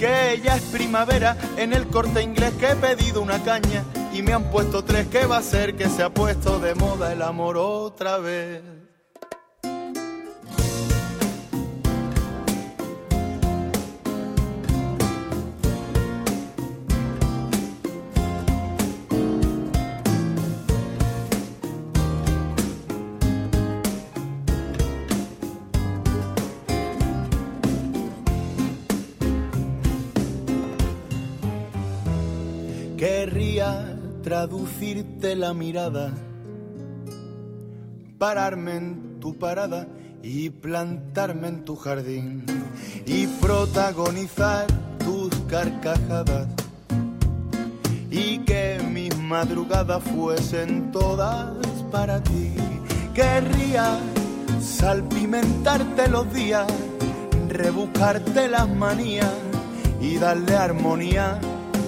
Que ya es primavera en el corte inglés que he pedido una caña y me han puesto tres que va a ser que se ha puesto de moda el amor otra vez. Traducirte la mirada, pararme en tu parada y plantarme en tu jardín y protagonizar tus carcajadas y que mis madrugadas fuesen todas para ti. Querría salpimentarte los días, rebuscarte las manías y darle armonía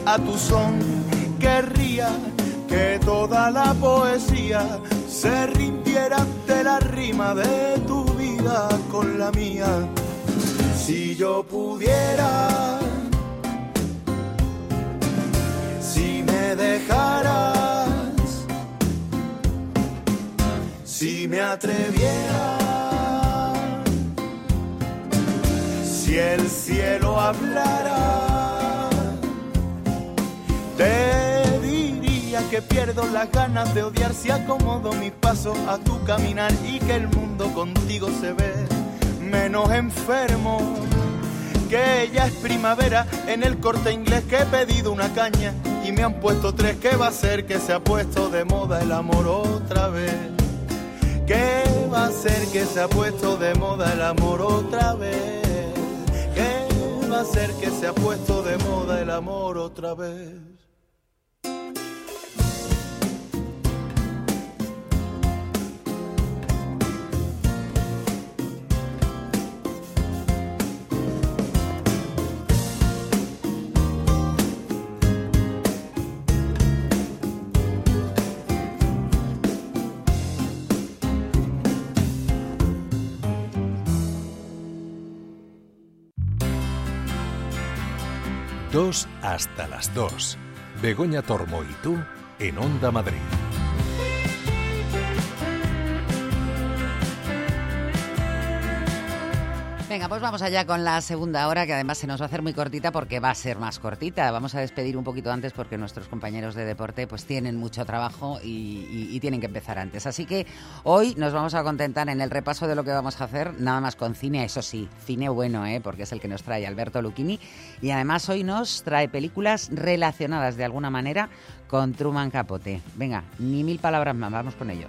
a tu son. Querría que toda la poesía se rindiera ante la rima de tu vida con la mía. Si yo pudiera, si me dejaras, si me atreviera, si el cielo hablara. Te que pierdo las ganas de odiar si acomodo mi paso a tu caminar y que el mundo contigo se ve menos enfermo. Que ya es primavera en el corte inglés que he pedido una caña y me han puesto tres que va a ser que se ha puesto de moda el amor otra vez. Que va a ser que se ha puesto de moda el amor otra vez. Que va a ser que se ha puesto de moda el amor otra vez. Dos hasta las dos. Begoña Tormo y tú en Onda Madrid. Pues vamos allá con la segunda hora, que además se nos va a hacer muy cortita porque va a ser más cortita. Vamos a despedir un poquito antes porque nuestros compañeros de deporte pues tienen mucho trabajo y tienen que empezar antes. Así que hoy nos vamos a contentar en el repaso de lo que vamos a hacer, nada más con cine, eso sí, cine bueno, ¿eh? porque es el que nos trae Alberto Lucchini. Y además hoy nos trae películas relacionadas de alguna manera con Truman Capote. Venga, ni mil palabras más, vamos con ello.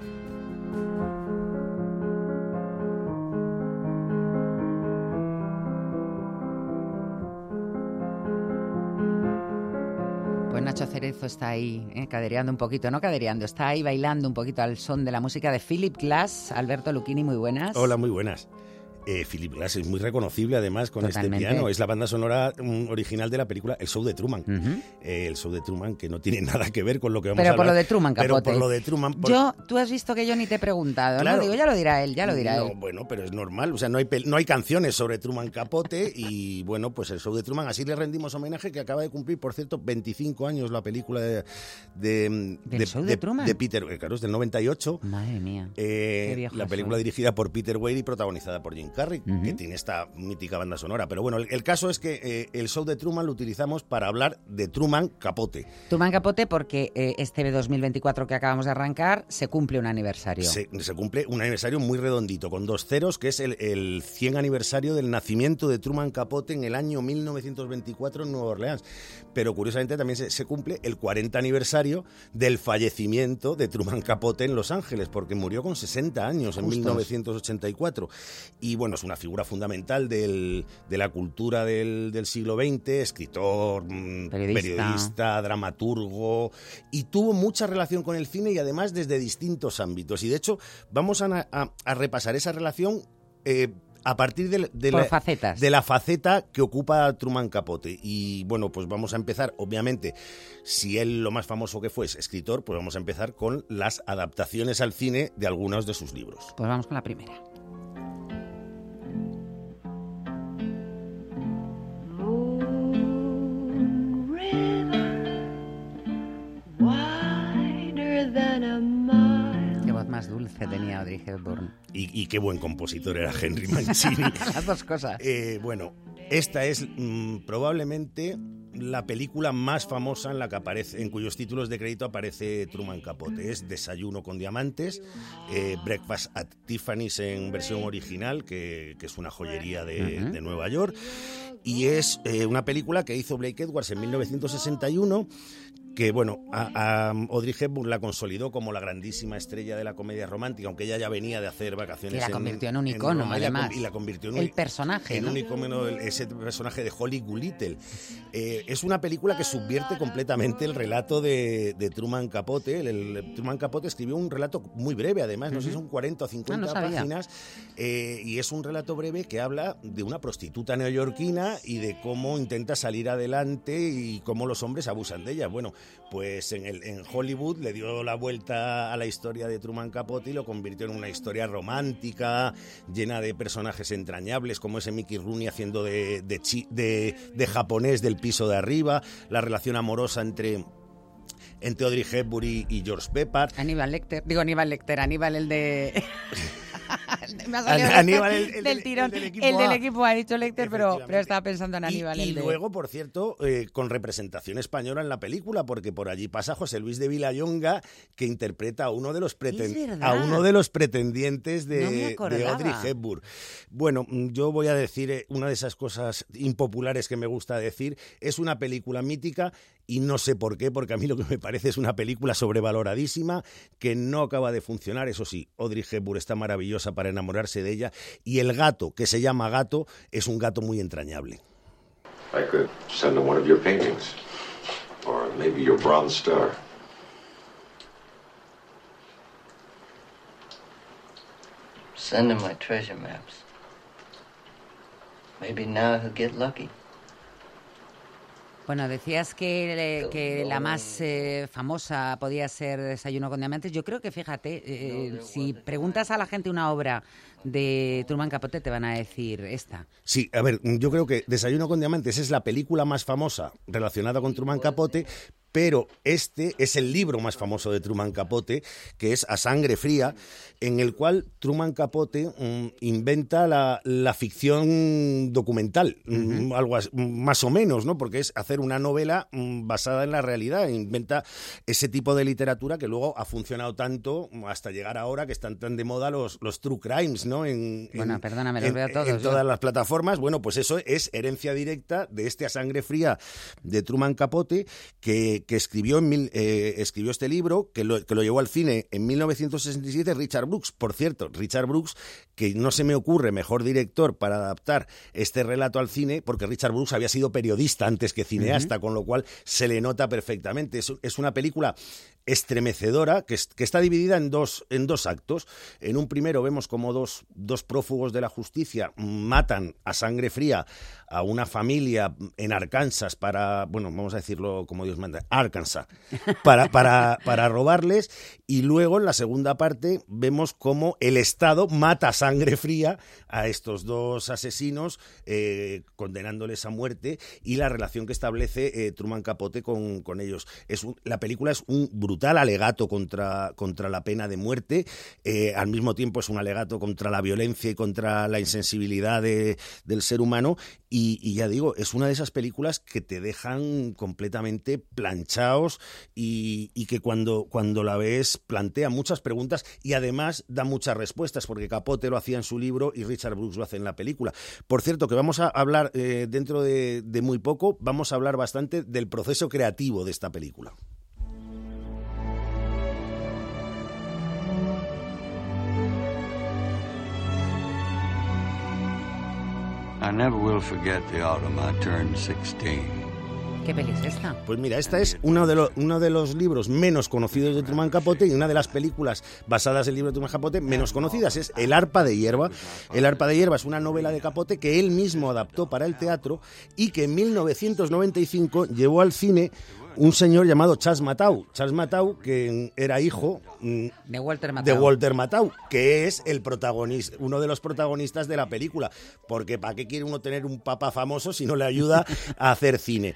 Pues Nacho Cerezo está ahí, eh, cadereando un poquito, no cadereando, está ahí bailando un poquito al son de la música de Philip Glass. Alberto Lucchini, muy buenas. Hola, muy buenas. Eh, Philip Glass es muy reconocible además con Totalmente. este piano. Es la banda sonora mm, original de la película El Show de Truman. Eh, el Show de Truman que no tiene nada que ver con lo que vamos Pero a por hablar. lo de Truman, Pero Capote. por lo de Truman. por- Yo, tú has visto que yo ni te he preguntado, Claro. ¿no? Digo, ya lo dirá él, ya lo dirá No, él. Bueno, pero es normal. O sea, no hay, no hay canciones sobre Truman Capote y bueno, pues el show de Truman. Así le rendimos homenaje que acaba de cumplir, por cierto, 25 años la película de, de, ¿Del show de Truman? Peter, eh, claro, es del 98. Madre mía. Eh, Qué viejo la película soy. dirigida por Peter Weir y protagonizada por Jim Carrey, que tiene esta mítica banda sonora. Pero bueno, el, caso es que eh, el show de Truman lo utilizamos para hablar de Truman Capote. Truman Capote porque eh, este 2024 que acabamos de arrancar se cumple un aniversario. Se, cumple un aniversario muy redondito, con dos ceros, que es el, el 100 aniversario del nacimiento de Truman Capote en el año 1924 en Nueva Orleans. Pero curiosamente también se, se cumple el 40 aniversario del fallecimiento de Truman Capote en Los Ángeles, porque murió con 60 años en 1984. Y bueno, es una figura fundamental del, de la cultura del, del, siglo XX, escritor, mm, periodista. dramaturgo, y tuvo mucha relación con el cine y además desde distintos ámbitos. Y de hecho, vamos a, a, repasar esa relación eh, a partir de, la, de la faceta que ocupa Truman Capote. Y bueno, pues vamos a empezar, obviamente, si él lo más famoso que fue es escritor, pues vamos a empezar con las adaptaciones al cine de algunos de sus libros. Pues vamos con la primera. Más dulce tenía Audrey Hepburn. Y, qué buen compositor era Henry Mancini. Las dos cosas. Eh, bueno, esta es mm, probablemente la película más famosa en la que aparece, en cuyos títulos de crédito aparece Truman Capote. Es Desayuno con diamantes, eh, Breakfast at Tiffany's en versión original, que, es una joyería de, Nueva York. Y es eh, una película que hizo Blake Edwards en 1961 que bueno, a, Audrey Hepburn la consolidó como la grandísima estrella de la comedia romántica, aunque ella ya venía de hacer vacaciones. Y la convirtió en, un icono, además. Y la convirtió en el personaje. En un icono, ese personaje de Holly Goodlittle. Eh, es una película que subvierte completamente el relato de, Truman Capote. El, Truman Capote escribió un relato muy breve, además, no sé si son 40 o 50 ah, páginas, eh, y es un relato breve que habla de una prostituta neoyorquina y de cómo intenta salir adelante y cómo los hombres abusan de ella. Bueno, pues en, el, en Hollywood le dio la vuelta a la historia de Truman Capote y lo convirtió en una historia romántica, llena de personajes entrañables, como ese Mickey Rooney haciendo de, de, de, japonés del piso de arriba, la relación amorosa entre entre Audrey Hepburn y, George Peppard. Aníbal Lecter, digo Aníbal Lecter, Aníbal el de... Aníbal, el, del tirón. El del equipo, ha dicho Lecter, pero, pero estaba pensando en Aníbal. Y, luego, por cierto, eh, con representación española en la película, porque por allí pasa José Luis de Villayonga, que interpreta a uno de los, a uno de los pretendientes de, de Audrey Hepburn. Bueno, mm, yo voy a decir eh, una de esas cosas impopulares que me gusta decir. Es una película mítica y no sé por qué, porque a mí lo que me parece es una película sobrevaloradísima que no acaba de funcionar. Eso sí, Audrey Hepburn está maravillosa para enamorarse de ella y el gato, que se llama gato, es un gato muy entrañable. I could send him one of your paintings, or maybe your bronze star. Send him my treasure maps. Maybe now he'll get lucky. Bueno, decías que, que la más eh, famosa podía ser Desayuno con Diamantes. Yo creo que, fíjate, eh, si preguntas a la gente una obra de Truman Capote, te van a decir esta. Sí, a ver, yo creo que Desayuno con Diamantes es la película más famosa relacionada con Truman Capote, pero este es el libro más famoso de Truman Capote, que es A Sangre Fría, en el cual Truman Capote mm, inventa la, ficción documental, mm, algo más o menos, ¿no? Porque es hacer una novela mm, basada en la realidad, inventa ese tipo de literatura que luego ha funcionado tanto hasta llegar ahora que están tan de moda los, los true crimes, ¿no? En, bueno, los veo todos. En todas las plataformas, bueno, pues eso es herencia directa de este A Sangre Fría de Truman Capote, que que escribió, en eh, escribió este libro, que lo, que lo llevó al cine en 1967, Richard Brooks. Por cierto, Richard Brooks, que no se me ocurre mejor director para adaptar este relato al cine, porque Richard Brooks había sido periodista antes que cineasta, con lo cual se le nota perfectamente. Es, es una película estremecedora que, que, está dividida en dos, en dos actos. En un primero vemos como dos, dos prófugos de la justicia matan a sangre fría a una familia en Arkansas para, bueno, vamos a decirlo como Dios manda, Arkansas, para, para, para robarles. Y luego en la segunda parte vemos cómo el Estado mata a sangre fría a estos dos asesinos, eh, condenándoles a muerte, y la relación que establece eh, Truman Capote con, con ellos. Es la película es un brutal alegato contra, contra la pena de muerte, eh, al mismo tiempo es un alegato contra la violencia y contra la insensibilidad de- del ser humano, y, ya digo, es una de esas películas que te dejan completamente planchados y, que cuando, cuando la ves plantea muchas preguntas y además da muchas respuestas, porque Capote lo hacía en su libro y Richard Brooks lo hace en la película. Por cierto, que vamos a hablar eh, dentro de, de muy poco, vamos a hablar bastante del proceso creativo de esta película. I never will forget the autumn I turned 16. ¿Qué peli es esta? Pues mira, esta es uno de, los, uno de los libros menos conocidos de Truman Capote y una de las películas basadas en el libro de Truman Capote menos conocidas. Es El arpa de hierba. El arpa de hierba es una novela de Capote que él mismo adaptó para el teatro y que en 1995 llevó al cine un señor llamado Charles Matau. Charles Matau, que era hijo mm, De Walter de Matthau. Walter Matthau, que es el protagonista, uno de los protagonistas de la película. Porque ¿para qué quiere uno tener un papa famoso si no le ayuda a hacer cine?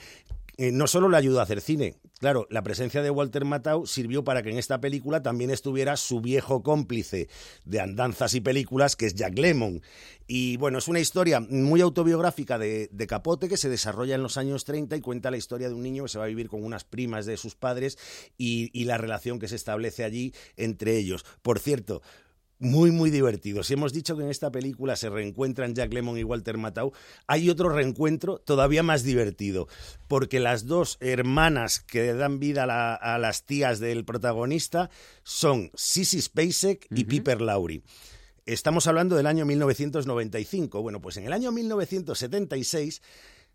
Eh, no solo le ayudó a hacer cine, claro, la presencia de Walter Matthau sirvió para que en esta película también estuviera su viejo cómplice de andanzas y películas, que es Jack Lemmon. Y bueno, es una historia muy autobiográfica de, Capote que se desarrolla en los años 30 y cuenta la historia de un niño que se va a vivir con unas primas de sus padres y la relación que se establece allí entre ellos. Por cierto, muy, muy divertido. Si hemos dicho que en esta película se reencuentran Jack Lemmon y Walter Matthau, hay otro reencuentro todavía más divertido, porque las dos hermanas que dan vida a, la- a las tías del protagonista son Sissy Spacek y Piper Laurie. Estamos hablando del año 1995. Bueno, pues en el año 1976,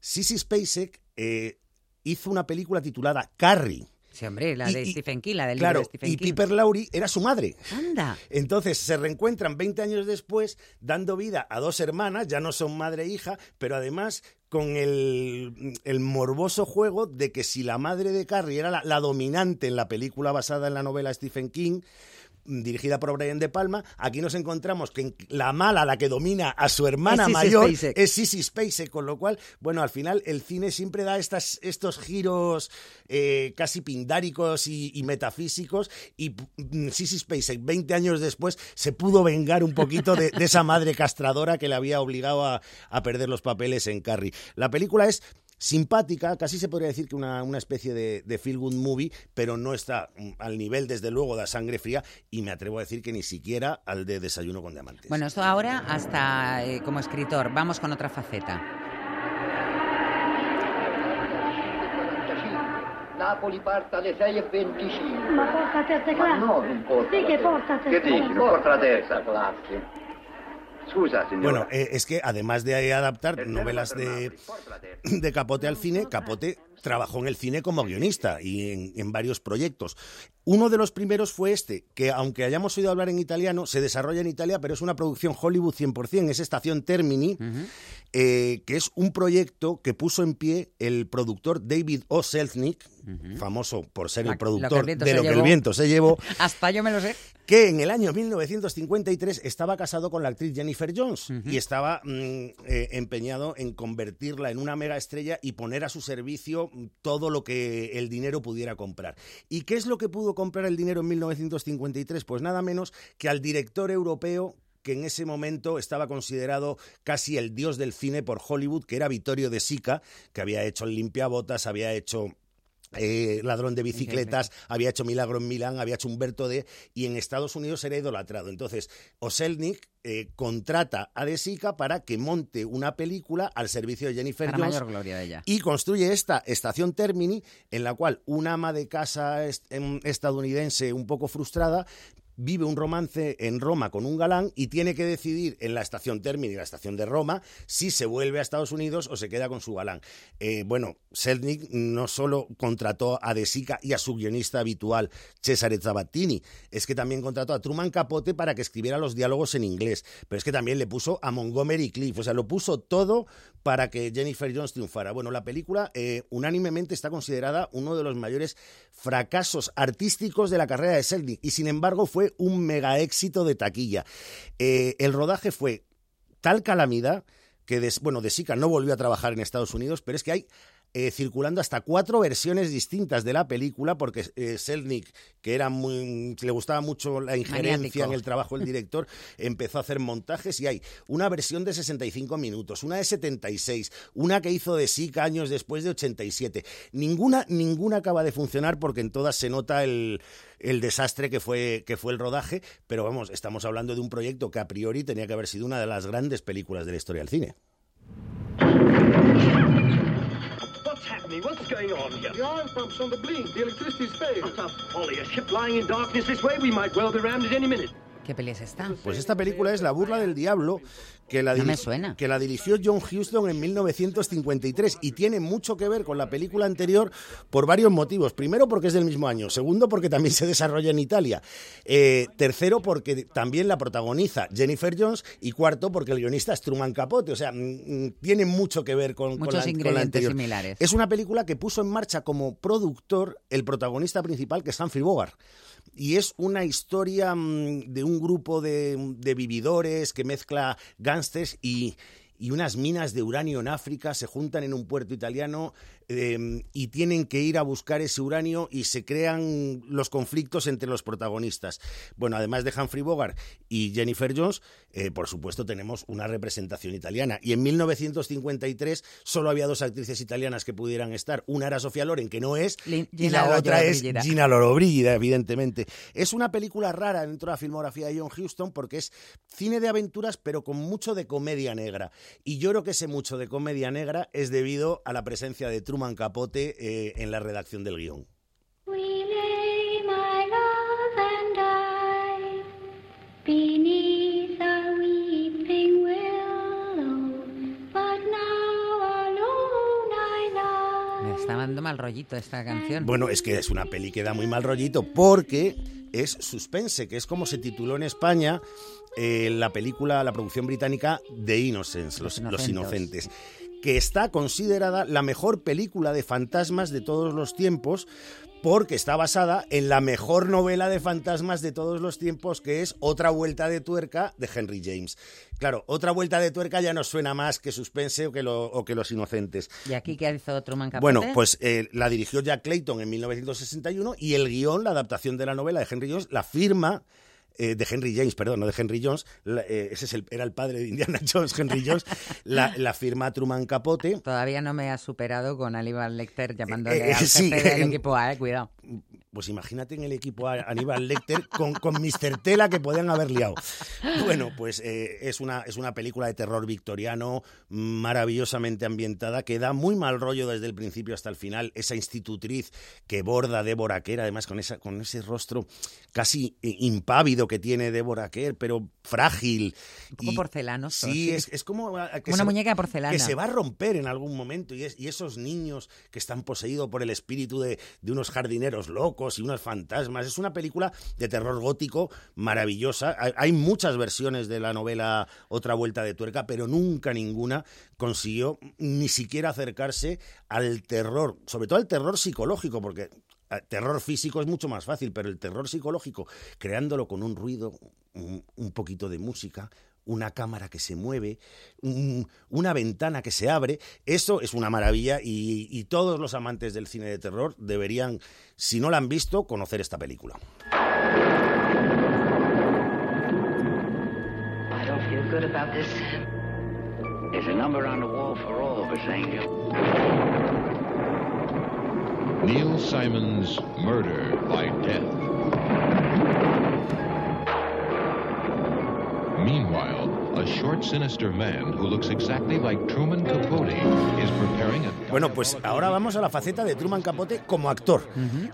Sissy Spacek eh, hizo una película titulada Carrie. Sí, hombre, la Y- de y- Stephen King, la del Claro, libro de Stephen y King. Piper Laurie era su madre. Anda. Entonces se reencuentran 20 años después, dando vida a dos hermanas, ya no son madre e hija, pero además con el, el morboso juego de que si la madre de Carrie era la, la dominante en la película basada en la novela Stephen King, dirigida por Brian De Palma, aquí nos encontramos que la mala, la que domina a su hermana Es mayor, Spacek. es Sissy Spacek, con lo cual, bueno, al final el cine siempre da estas, estos giros eh, casi pindáricos y, y metafísicos y mm, Sissy Spacek, 20 años después, se pudo vengar un poquito de, de esa madre castradora que le había obligado a, a perder los papeles en Carrie. La película es simpática, casi se podría decir que una, una especie de, de feel good movie, pero no está mm, al nivel, desde luego, de Sangre Fría y me atrevo a decir que ni siquiera al de Desayuno con Diamantes. Bueno, esto ahora hasta eh, como escritor. Vamos con otra faceta. Napoli parte alle 6.25. Ma porta a terza Ma classe. no, non porta Sì la che terza. porta a Che terza dici? classe. Non porta la terza classe. Bueno, eh, es que además de adaptar novelas de, de Capote al cine, Capote trabajó en el cine como guionista y en, en varios proyectos. Uno de los primeros fue este, que aunque hayamos oído hablar en italiano, se desarrolla en Italia, pero es una producción Hollywood 100%, es Estación Termini, eh, que es un proyecto que puso en pie el productor David O. Selznick, famoso por ser el productor de lo que el viento se llevó, Hasta yo me lo sé. que en el año 1953 estaba casado con la actriz Jennifer Jones y estaba mm, eh, empeñado en convertirla en una mega estrella y poner a su servicio todo lo que el dinero pudiera comprar. ¿Y qué es lo que pudo comprar el dinero en 1953? Pues nada menos que al director europeo que en ese momento estaba considerado casi el dios del cine por Hollywood, que era Vittorio De Sica, que había hecho El limpiabotas, había hecho eh, ladrón de bicicletas, había hecho Milagro en Milán, había hecho Humberto D. y en Estados Unidos era idolatrado. Entonces, Oselnik eh, contrata a De Sica para que monte una película al servicio de Jennifer Para Jones mayor gloria de ella. y construye esta estación Termini en la cual una ama de casa est- em, estadounidense un poco frustrada vive un romance en Roma con un galán y tiene que decidir en la estación Termini, la estación de Roma, si se vuelve a Estados Unidos o se queda con su galán. Eh, bueno, Selznick no solo contrató a De Sica y a su guionista habitual, Cesare Zavattini, es que también contrató a Truman Capote para que escribiera los diálogos en inglés, pero es que también le puso a Montgomery Cliff, o sea, lo puso todo para que Jennifer Jones triunfara. Bueno, la película eh, unánimemente está considerada uno de los mayores fracasos artísticos de la carrera de Selznick y sin embargo fue un mega éxito de taquilla. Eh, el rodaje fue tal calamidad que, bueno, De Sica no volvió a trabajar en Estados Unidos, pero es que hay eh, circulando hasta cuatro versiones distintas de la película, porque eh, que era muy, le gustaba mucho la injerencia en el trabajo del director, empezó a hacer montajes y hay una versión de 65 minutos, una de 76, una que hizo de Sica años después de 87. Ninguna, ninguna acaba de funcionar porque en todas se nota el, el desastre que fue, que fue el rodaje, pero vamos, estamos hablando de un proyecto que a priori tenía que haber sido una de las grandes películas de la historia del cine. What's happening? What's going on here? The oil pump's on the blink. The electricity's failed. What a folly. A ship lying in darkness this way. We might well be rammed at any minute. ¿Qué peli es esta? Pues esta película es La burla del diablo, que la, No me diri- suena. que la dirigió John Huston en 1953 y tiene mucho que ver con la película anterior por varios motivos. Primero porque es del mismo año, segundo porque también se desarrolla en Italia, Eh, tercero porque también la protagoniza Jennifer Jones y cuarto porque el guionista es Truman Capote. O sea, mm, mm, tiene mucho que ver con, con Muchos la, con la anterior. similares. Es una película que puso en marcha como productor el protagonista principal que es Humphrey Bogart. Y es una historia mm, de un grupo de, vividores que mezcla gángsters y, y unas minas de uranio en África se juntan en un puerto italiano eh, y tienen que ir a buscar ese uranio y se crean los conflictos entre los protagonistas. Bueno, además de Humphrey Bogart y Jennifer Jones, eh, por supuesto tenemos una representación italiana. Y en 1953 solo había dos actrices italianas que pudieran estar. Una era Sofía Loren, que no es, y Gina la otra es. Gina Lollobrigida, evidentemente. Es una película rara dentro de la filmografía de John Huston porque es cine de aventuras, pero con mucho de comedia negra. Y yo creo que ese mucho de comedia negra es debido a la presencia de Truman Capote eh, en la redacción del guion. Me está dando mal rollito esta canción. Bueno, es que es una peli que da muy mal rollito porque es suspense, que es como se tituló en España eh, la película, la producción británica The Innocents, Los, los Inocentes. Inocentes, que está considerada la mejor película de fantasmas de todos los tiempos porque está basada en la mejor novela de fantasmas de todos los tiempos, que es Otra Vuelta de Tuerca de Henry James. Claro, Otra Vuelta de Tuerca ya nos suena más que suspense o que, lo- o que Los Inocentes. ¿Y aquí qué hizo Truman Capote? Bueno, pues eh, la dirigió Jack Clayton en 1961 y el guion, la adaptación de la novela de Henry Jones, la firma eh, de Henry James, perdón, no de Henry Jones, la- eh, ese es el- era el padre de Indiana Jones, Henry Jones, la, la firma Truman Capote. Todavía no me ha superado con Aníbal Lecter llamándole Eh, eh, al sí, jefe del en- equipo A, eh, cuidado. Pues imagínate en el equipo a Aníbal Lecter con, con Mr. Tela que podían haber liado. Bueno, pues eh, es, una, es una película de terror victoriano maravillosamente ambientada que da muy mal rollo desde el principio hasta el final. Esa institutriz que borda Débora Kerr, además con, esa, con ese rostro casi eh, impávido que tiene Débora Kerr, pero frágil. Un poco porcelanoso, Sí, es, es como... ah, que una se- muñeca de porcelana. Que se va a romper en algún momento y, es- y esos niños que están poseídos por el espíritu de, de unos jardineros locos y unos fantasmas. Es una película de terror gótico maravillosa. Hay, muchas versiones de la novela Otra Vuelta de Tuerca, pero nunca ninguna consiguió ni siquiera acercarse al terror, sobre todo al terror psicológico, porque eh, terror físico es mucho más fácil, pero el terror psicológico, creándolo con un ruido, un poquito de música, una cámara que se mueve, un- una ventana que se abre, eso es una maravilla y, y todos los amantes del cine de terror deberían, si no la han visto, conocer esta película. I don't feel good about this. There's a number on the wall for all of us, Angel. Neil Simon's Murder by Death. Meanwhile, a short, sinister man who looks exactly like Truman Capote is preparing a Bueno, pues ahora vamos a la faceta de Truman Capote como actor,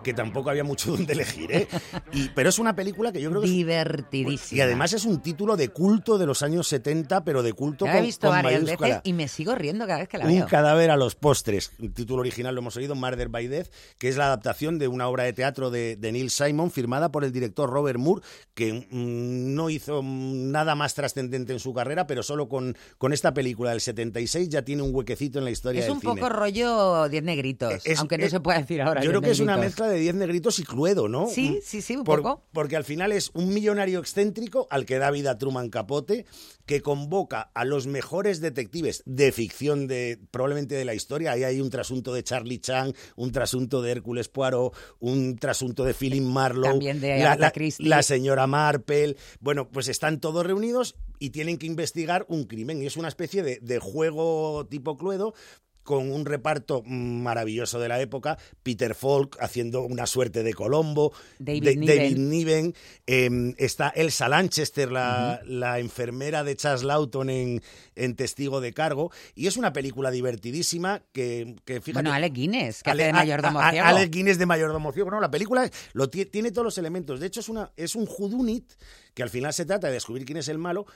que tampoco había mucho donde elegir, ¿eh? Y, pero es una película que yo creo que es- Divertidísima. y además es un título de culto de los años 70, pero de culto La con, he visto con varias mayúscula. veces y me sigo riendo cada vez que la Un veo. cadáver a los postres. El título original lo hemos oído, Murder by Death, que es la adaptación de una obra de teatro de, de Neil Simon, firmada por el director Robert Moore, que mm, no hizo nada más trascendente en su carrera, pero solo con, con esta película del 76 ya tiene un huequecito en la historia Es del un cine. poco rollo Diez Negritos, Es- aunque no es- se pueda decir ahora. Yo creo que es una mezcla de Diez Negritos y Cluedo, ¿no? Sí, Mm, sí, sí, un por- poco. Porque al final es un millonario excéntrico al que da vida Truman Capote, que convoca a los mejores detectives de ficción de probablemente de la historia. Ahí hay un trasunto de Charlie Chan, un trasunto de Hércules Poirot, un trasunto de Philip Marlowe, También de la, la- la señora Marple. Bueno, pues están todos reunidos y tienen que investigar un crimen. Y es una especie de, de juego tipo Cluedo con un reparto maravilloso de la época, Peter Falk haciendo una suerte de Colombo, David de- Niven. David Niven, eh, está Elsa Lanchester, la, la enfermera de Charles Lawton en, en Testigo de Cargo, y es una película divertidísima que, que fíjate... Bueno, Alec Guinness, que Ale- hace de mayordomo ciego. Alec Guinness de mayordomo ciego. No, la película lo ti- tiene todos los elementos. De hecho, es, una, es un whodunit que al final se trata de descubrir quién es el malo.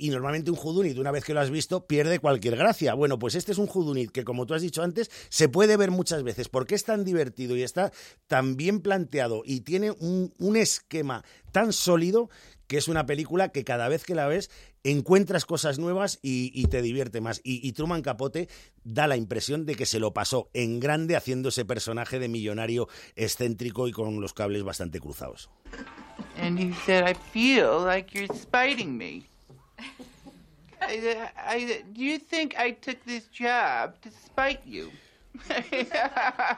Y normalmente un whodunit, una vez que lo has visto, pierde cualquier gracia. Bueno, pues este es un whodunit que, como tú has dicho antes, se puede ver muchas veces porque es tan divertido y está tan bien planteado y tiene un, esquema tan sólido que es una película que cada vez que la ves encuentras cosas nuevas y, te divierte más. Y, y Truman Capote da la impresión de que se lo pasó en grande haciendo ese personaje de millonario excéntrico y con los cables bastante cruzados. And he said, I feel like you're spiting me. I, I, do you think I took this job to spite you?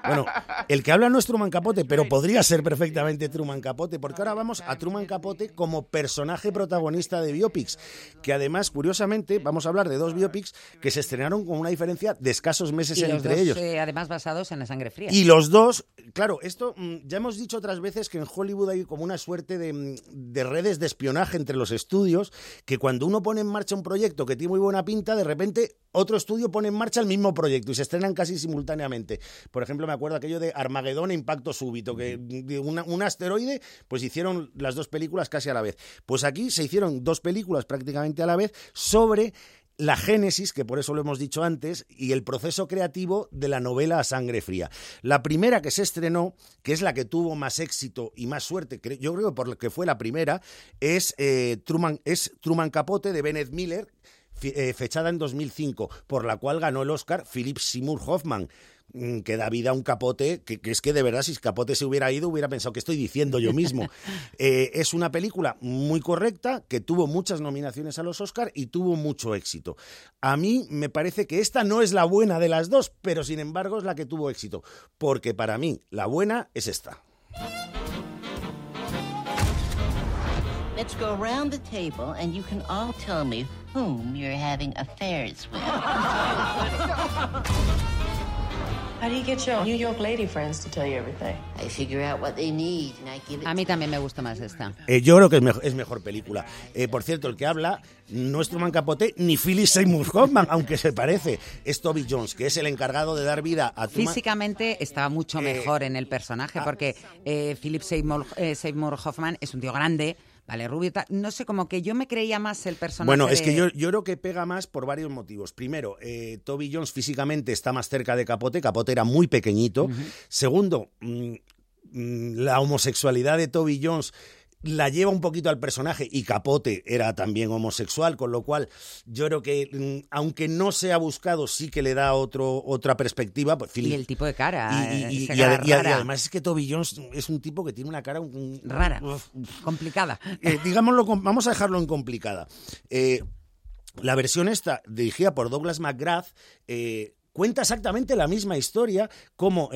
Bueno, el que habla no es Truman Capote, pero podría ser perfectamente Truman Capote, porque ahora vamos a Truman Capote como personaje protagonista de biopics, que además, curiosamente, vamos a hablar de dos biopics que se estrenaron con una diferencia de escasos meses y los entre dos, ellos. eh, además basados en la sangre fría. Y los dos, claro, esto mm, ya hemos dicho otras veces que en Hollywood hay como una suerte de, mm, de redes de espionaje entre los estudios, que cuando uno pone en marcha un proyecto que tiene muy buena pinta, de repente otro estudio pone en marcha el mismo proyecto y se estrenan casi simultáneamente. Por ejemplo, me acuerdo aquello de Armagedón e Impacto Súbito, que de una- un asteroide, pues hicieron las dos películas casi a la vez. Pues aquí se hicieron dos películas prácticamente a la vez sobre la génesis, que por eso lo hemos dicho antes, y el proceso creativo de la novela A Sangre Fría. La primera que se estrenó, que es la que tuvo más éxito y más suerte, yo creo que por lo que fue la primera, es, eh, Truman, es Truman Capote de Bennett Miller, fechada en 2005, por la cual ganó el Oscar Philip Seymour Hoffman mm, que da vida a un capote, que, que es que de verdad si capote se hubiera ido hubiera pensado que estoy diciendo yo mismo. Eh, es una película muy correcta, que tuvo muchas nominaciones a los Oscar y tuvo mucho éxito. A mí me parece que esta no es la buena de las dos, pero sin embargo es la que tuvo éxito, porque para mí la buena es esta. Let's go around the table and you can all tell me whom you're having affairs with. How do you get your New York lady friends to tell you everything? I figure out what they need and I give it A mí también me gusta más esta. Eh, yo creo que es mejor, es mejor película. Eh, por cierto, el que habla no es Truman Capote ni Philip Seymour Hoffman, aunque se parece. Es Toby Jones, que es el encargado de dar vida a Truman. Físicamente estaba mucho mejor en el ah. personaje porque eh, Philip Seymour, eh, Seymour Hoffman es un tío grande, vale, rubio, no sé, como que yo me creía más el personaje. Bueno, es de- que yo, yo creo que pega más por varios motivos. Primero, eh, Toby Jones físicamente está más cerca de Capote. Capote era muy pequeñito. Segundo, mm, mm, la homosexualidad de Toby Jones la lleva un poquito al personaje y Capote era también homosexual, con lo cual yo creo que mm, aunque no se ha buscado, sí que le da otro, otra perspectiva. Pues, Y el tipo de cara. y, cara además es que Toby Jones es un tipo que tiene una cara un- rara, uf, complicada. eh, digámoslo, vamos a dejarlo en complicada. Eh, la versión esta, dirigida por Douglas McGrath, eh, cuenta exactamente la misma historia como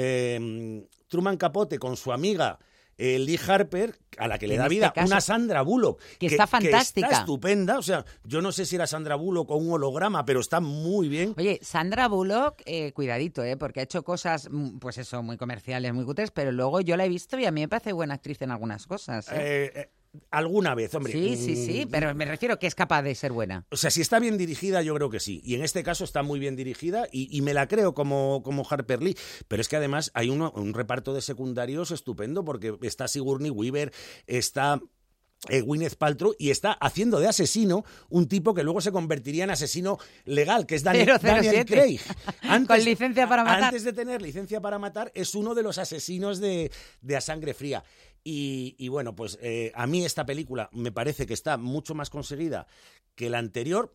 Truman Capote con su amiga eh, Lee Harper, a la que le En da este vida caso- una Sandra Bullock. que está fantástica. está estupenda. O sea, yo no sé si era Sandra Bullock o un holograma, pero está muy bien. Oye, Sandra Bullock, eh, cuidadito, eh, porque ha hecho cosas, mm, pues eso, muy comerciales, muy cutres, pero luego yo la he visto y a mí me parece buena actriz en algunas cosas. Alguna vez, hombre. Sí, sí, sí, mm, pero me refiero que es capaz de ser buena. O sea, si está bien dirigida, yo creo que sí. Y en este caso está muy bien dirigida y, y me la creo como, como Harper Lee. Pero es que además hay uno- un reparto de secundarios estupendo porque está Sigourney Weaver, está eh, Gwyneth Paltrow y está haciendo de asesino un tipo que luego se convertiría en asesino legal, que es Daniel, 007. Daniel Craig. Con licencia para matar. Antes de tener licencia para matar, es uno de los asesinos de, de A Sangre Fría. Y, y bueno, pues eh, a mí esta película me parece que está mucho más conseguida que la anterior,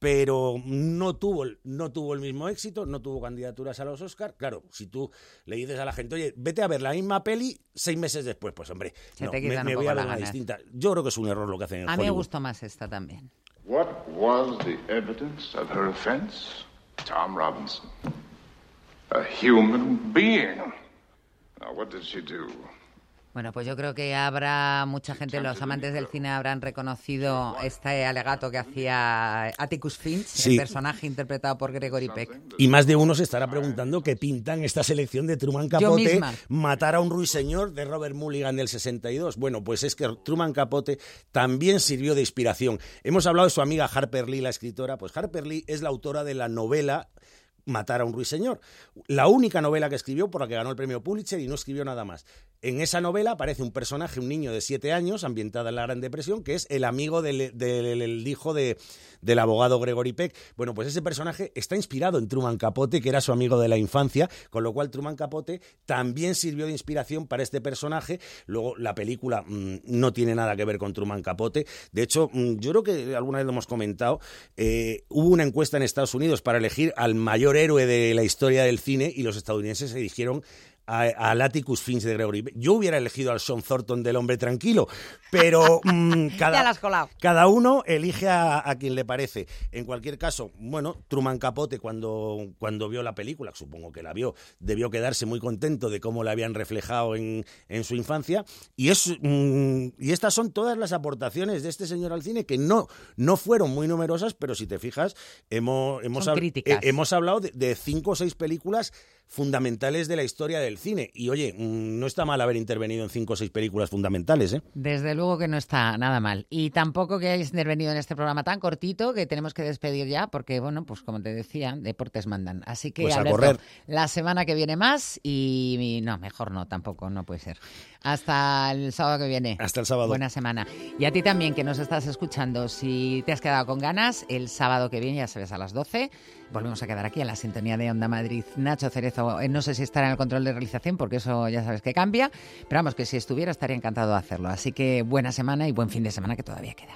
pero no tuvo, el- no tuvo el mismo éxito, no tuvo candidaturas a los Oscars. Claro, si tú le dices a la gente, oye, vete a ver la misma peli seis meses después, pues hombre, Se no, te me, voy a ver una distinta. Yo creo que es un error lo que hacen en A mí me gustó más esta también. What was the evidence of her offense? Tom Robinson. A human being. Now, what did she do? Bueno, pues yo creo que habrá mucha gente, los amantes del cine habrán reconocido este alegato que hacía Atticus Finch, Sí. el personaje interpretado por Gregory Peck. Y más de uno se estará preguntando qué pintan esta selección de Truman Capote matar a un ruiseñor de Robert Mulligan del 62. Bueno, pues es que Truman Capote también sirvió de inspiración. Hemos hablado de su amiga Harper Lee, la escritora. Pues Harper Lee es la autora de la novela Matar a un ruiseñor. La única novela que escribió por la que ganó el premio Pulitzer y no escribió nada más. En esa novela aparece un personaje, un niño de siete años, ambientada en la Gran Depresión, que es el amigo del, del- del hijo de, del abogado Gregory Peck. Bueno, pues ese personaje está inspirado en Truman Capote, que era su amigo de la infancia, con lo cual Truman Capote también sirvió de inspiración para este personaje. Luego, la película mm, no tiene nada que ver con Truman Capote. De hecho, mm, yo creo que alguna vez lo hemos comentado, eh, hubo una encuesta en Estados Unidos para elegir al mayor héroe de la historia del cine y los estadounidenses eligieron a, Atticus Finch de Gregory. Yo hubiera elegido al Sean Thornton del Hombre Tranquilo, pero mm, cada, cada uno elige a, a quien le parece. En cualquier caso, bueno, Truman Capote cuando, cuando vio la película, supongo que la vio, debió quedarse muy contento de cómo la habían reflejado en, en su infancia. Y, es, mm, y estas son todas las aportaciones de este señor al cine que no, no fueron muy numerosas, pero si te fijas, hemos, hemos, hab- eh, hemos hablado de, de cinco o seis películas fundamentales de la historia del cine. Y oye, mm, no está mal haber intervenido en cinco o seis películas fundamentales, ¿eh? Desde luego que no está nada mal. Y tampoco que hayáis intervenido en este programa tan cortito que tenemos que despedir ya, porque, bueno, pues como te decía, deportes mandan. Así que, Pues a Alberto, correr. la semana que viene más y, y no, mejor no, tampoco, no puede ser. Hasta el sábado que viene. Hasta el sábado. Buena semana. Y a ti también, que nos estás escuchando, si te has quedado con ganas, el sábado que viene, ya sabes, a las 12, volvemos a quedar aquí en la sintonía de Onda Madrid. Nacho Cerezo, eh, no sé si estará en el control de realización, porque eso ya sabes que cambia, pero vamos, que si estuviera estaría encantado de hacerlo. Así que buena semana y buen fin de semana que todavía queda.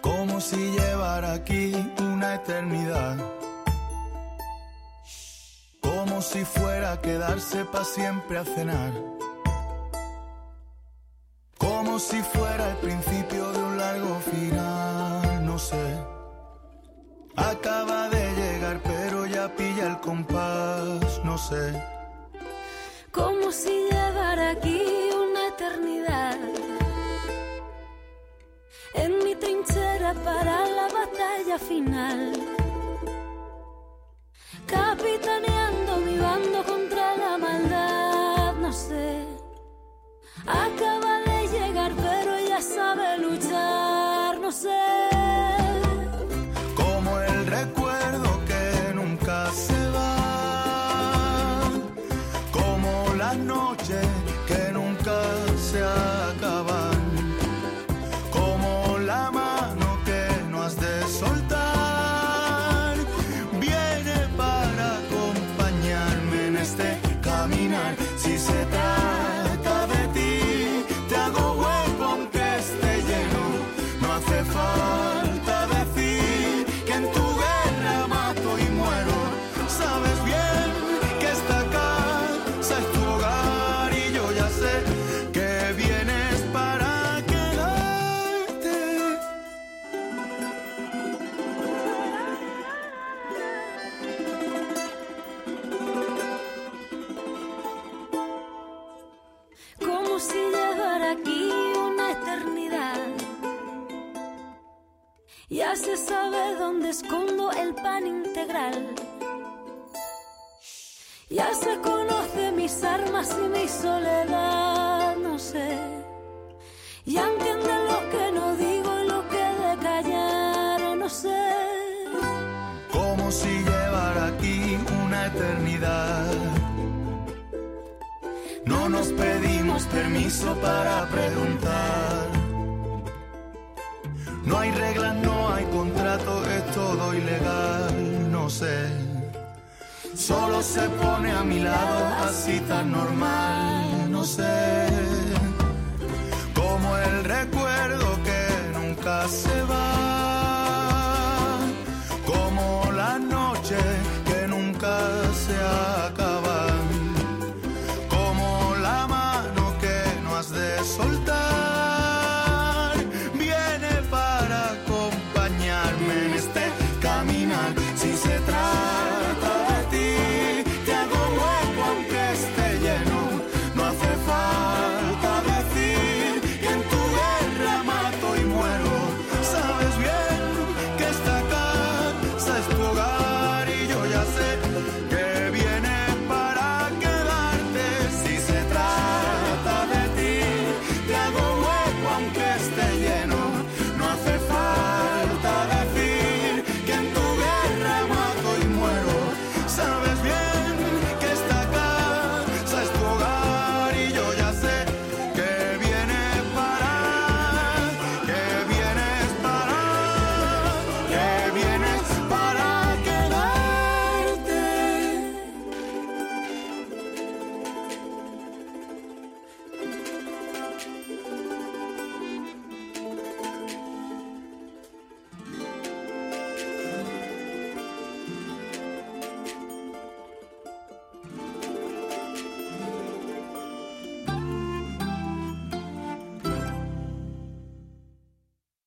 Como si llevara aquí una eternidad. Como si fuera a quedarse para siempre a cenar. Como si fuera el principio de un largo final, no sé. Acaba de llegar, pero ya pilla el compás, no sé. Como si llevara aquí una eternidad. En mi trinchera para la batalla final. Capitaneando mi bando contra la maldad, no sé. Acaba sabe luchar, no sé.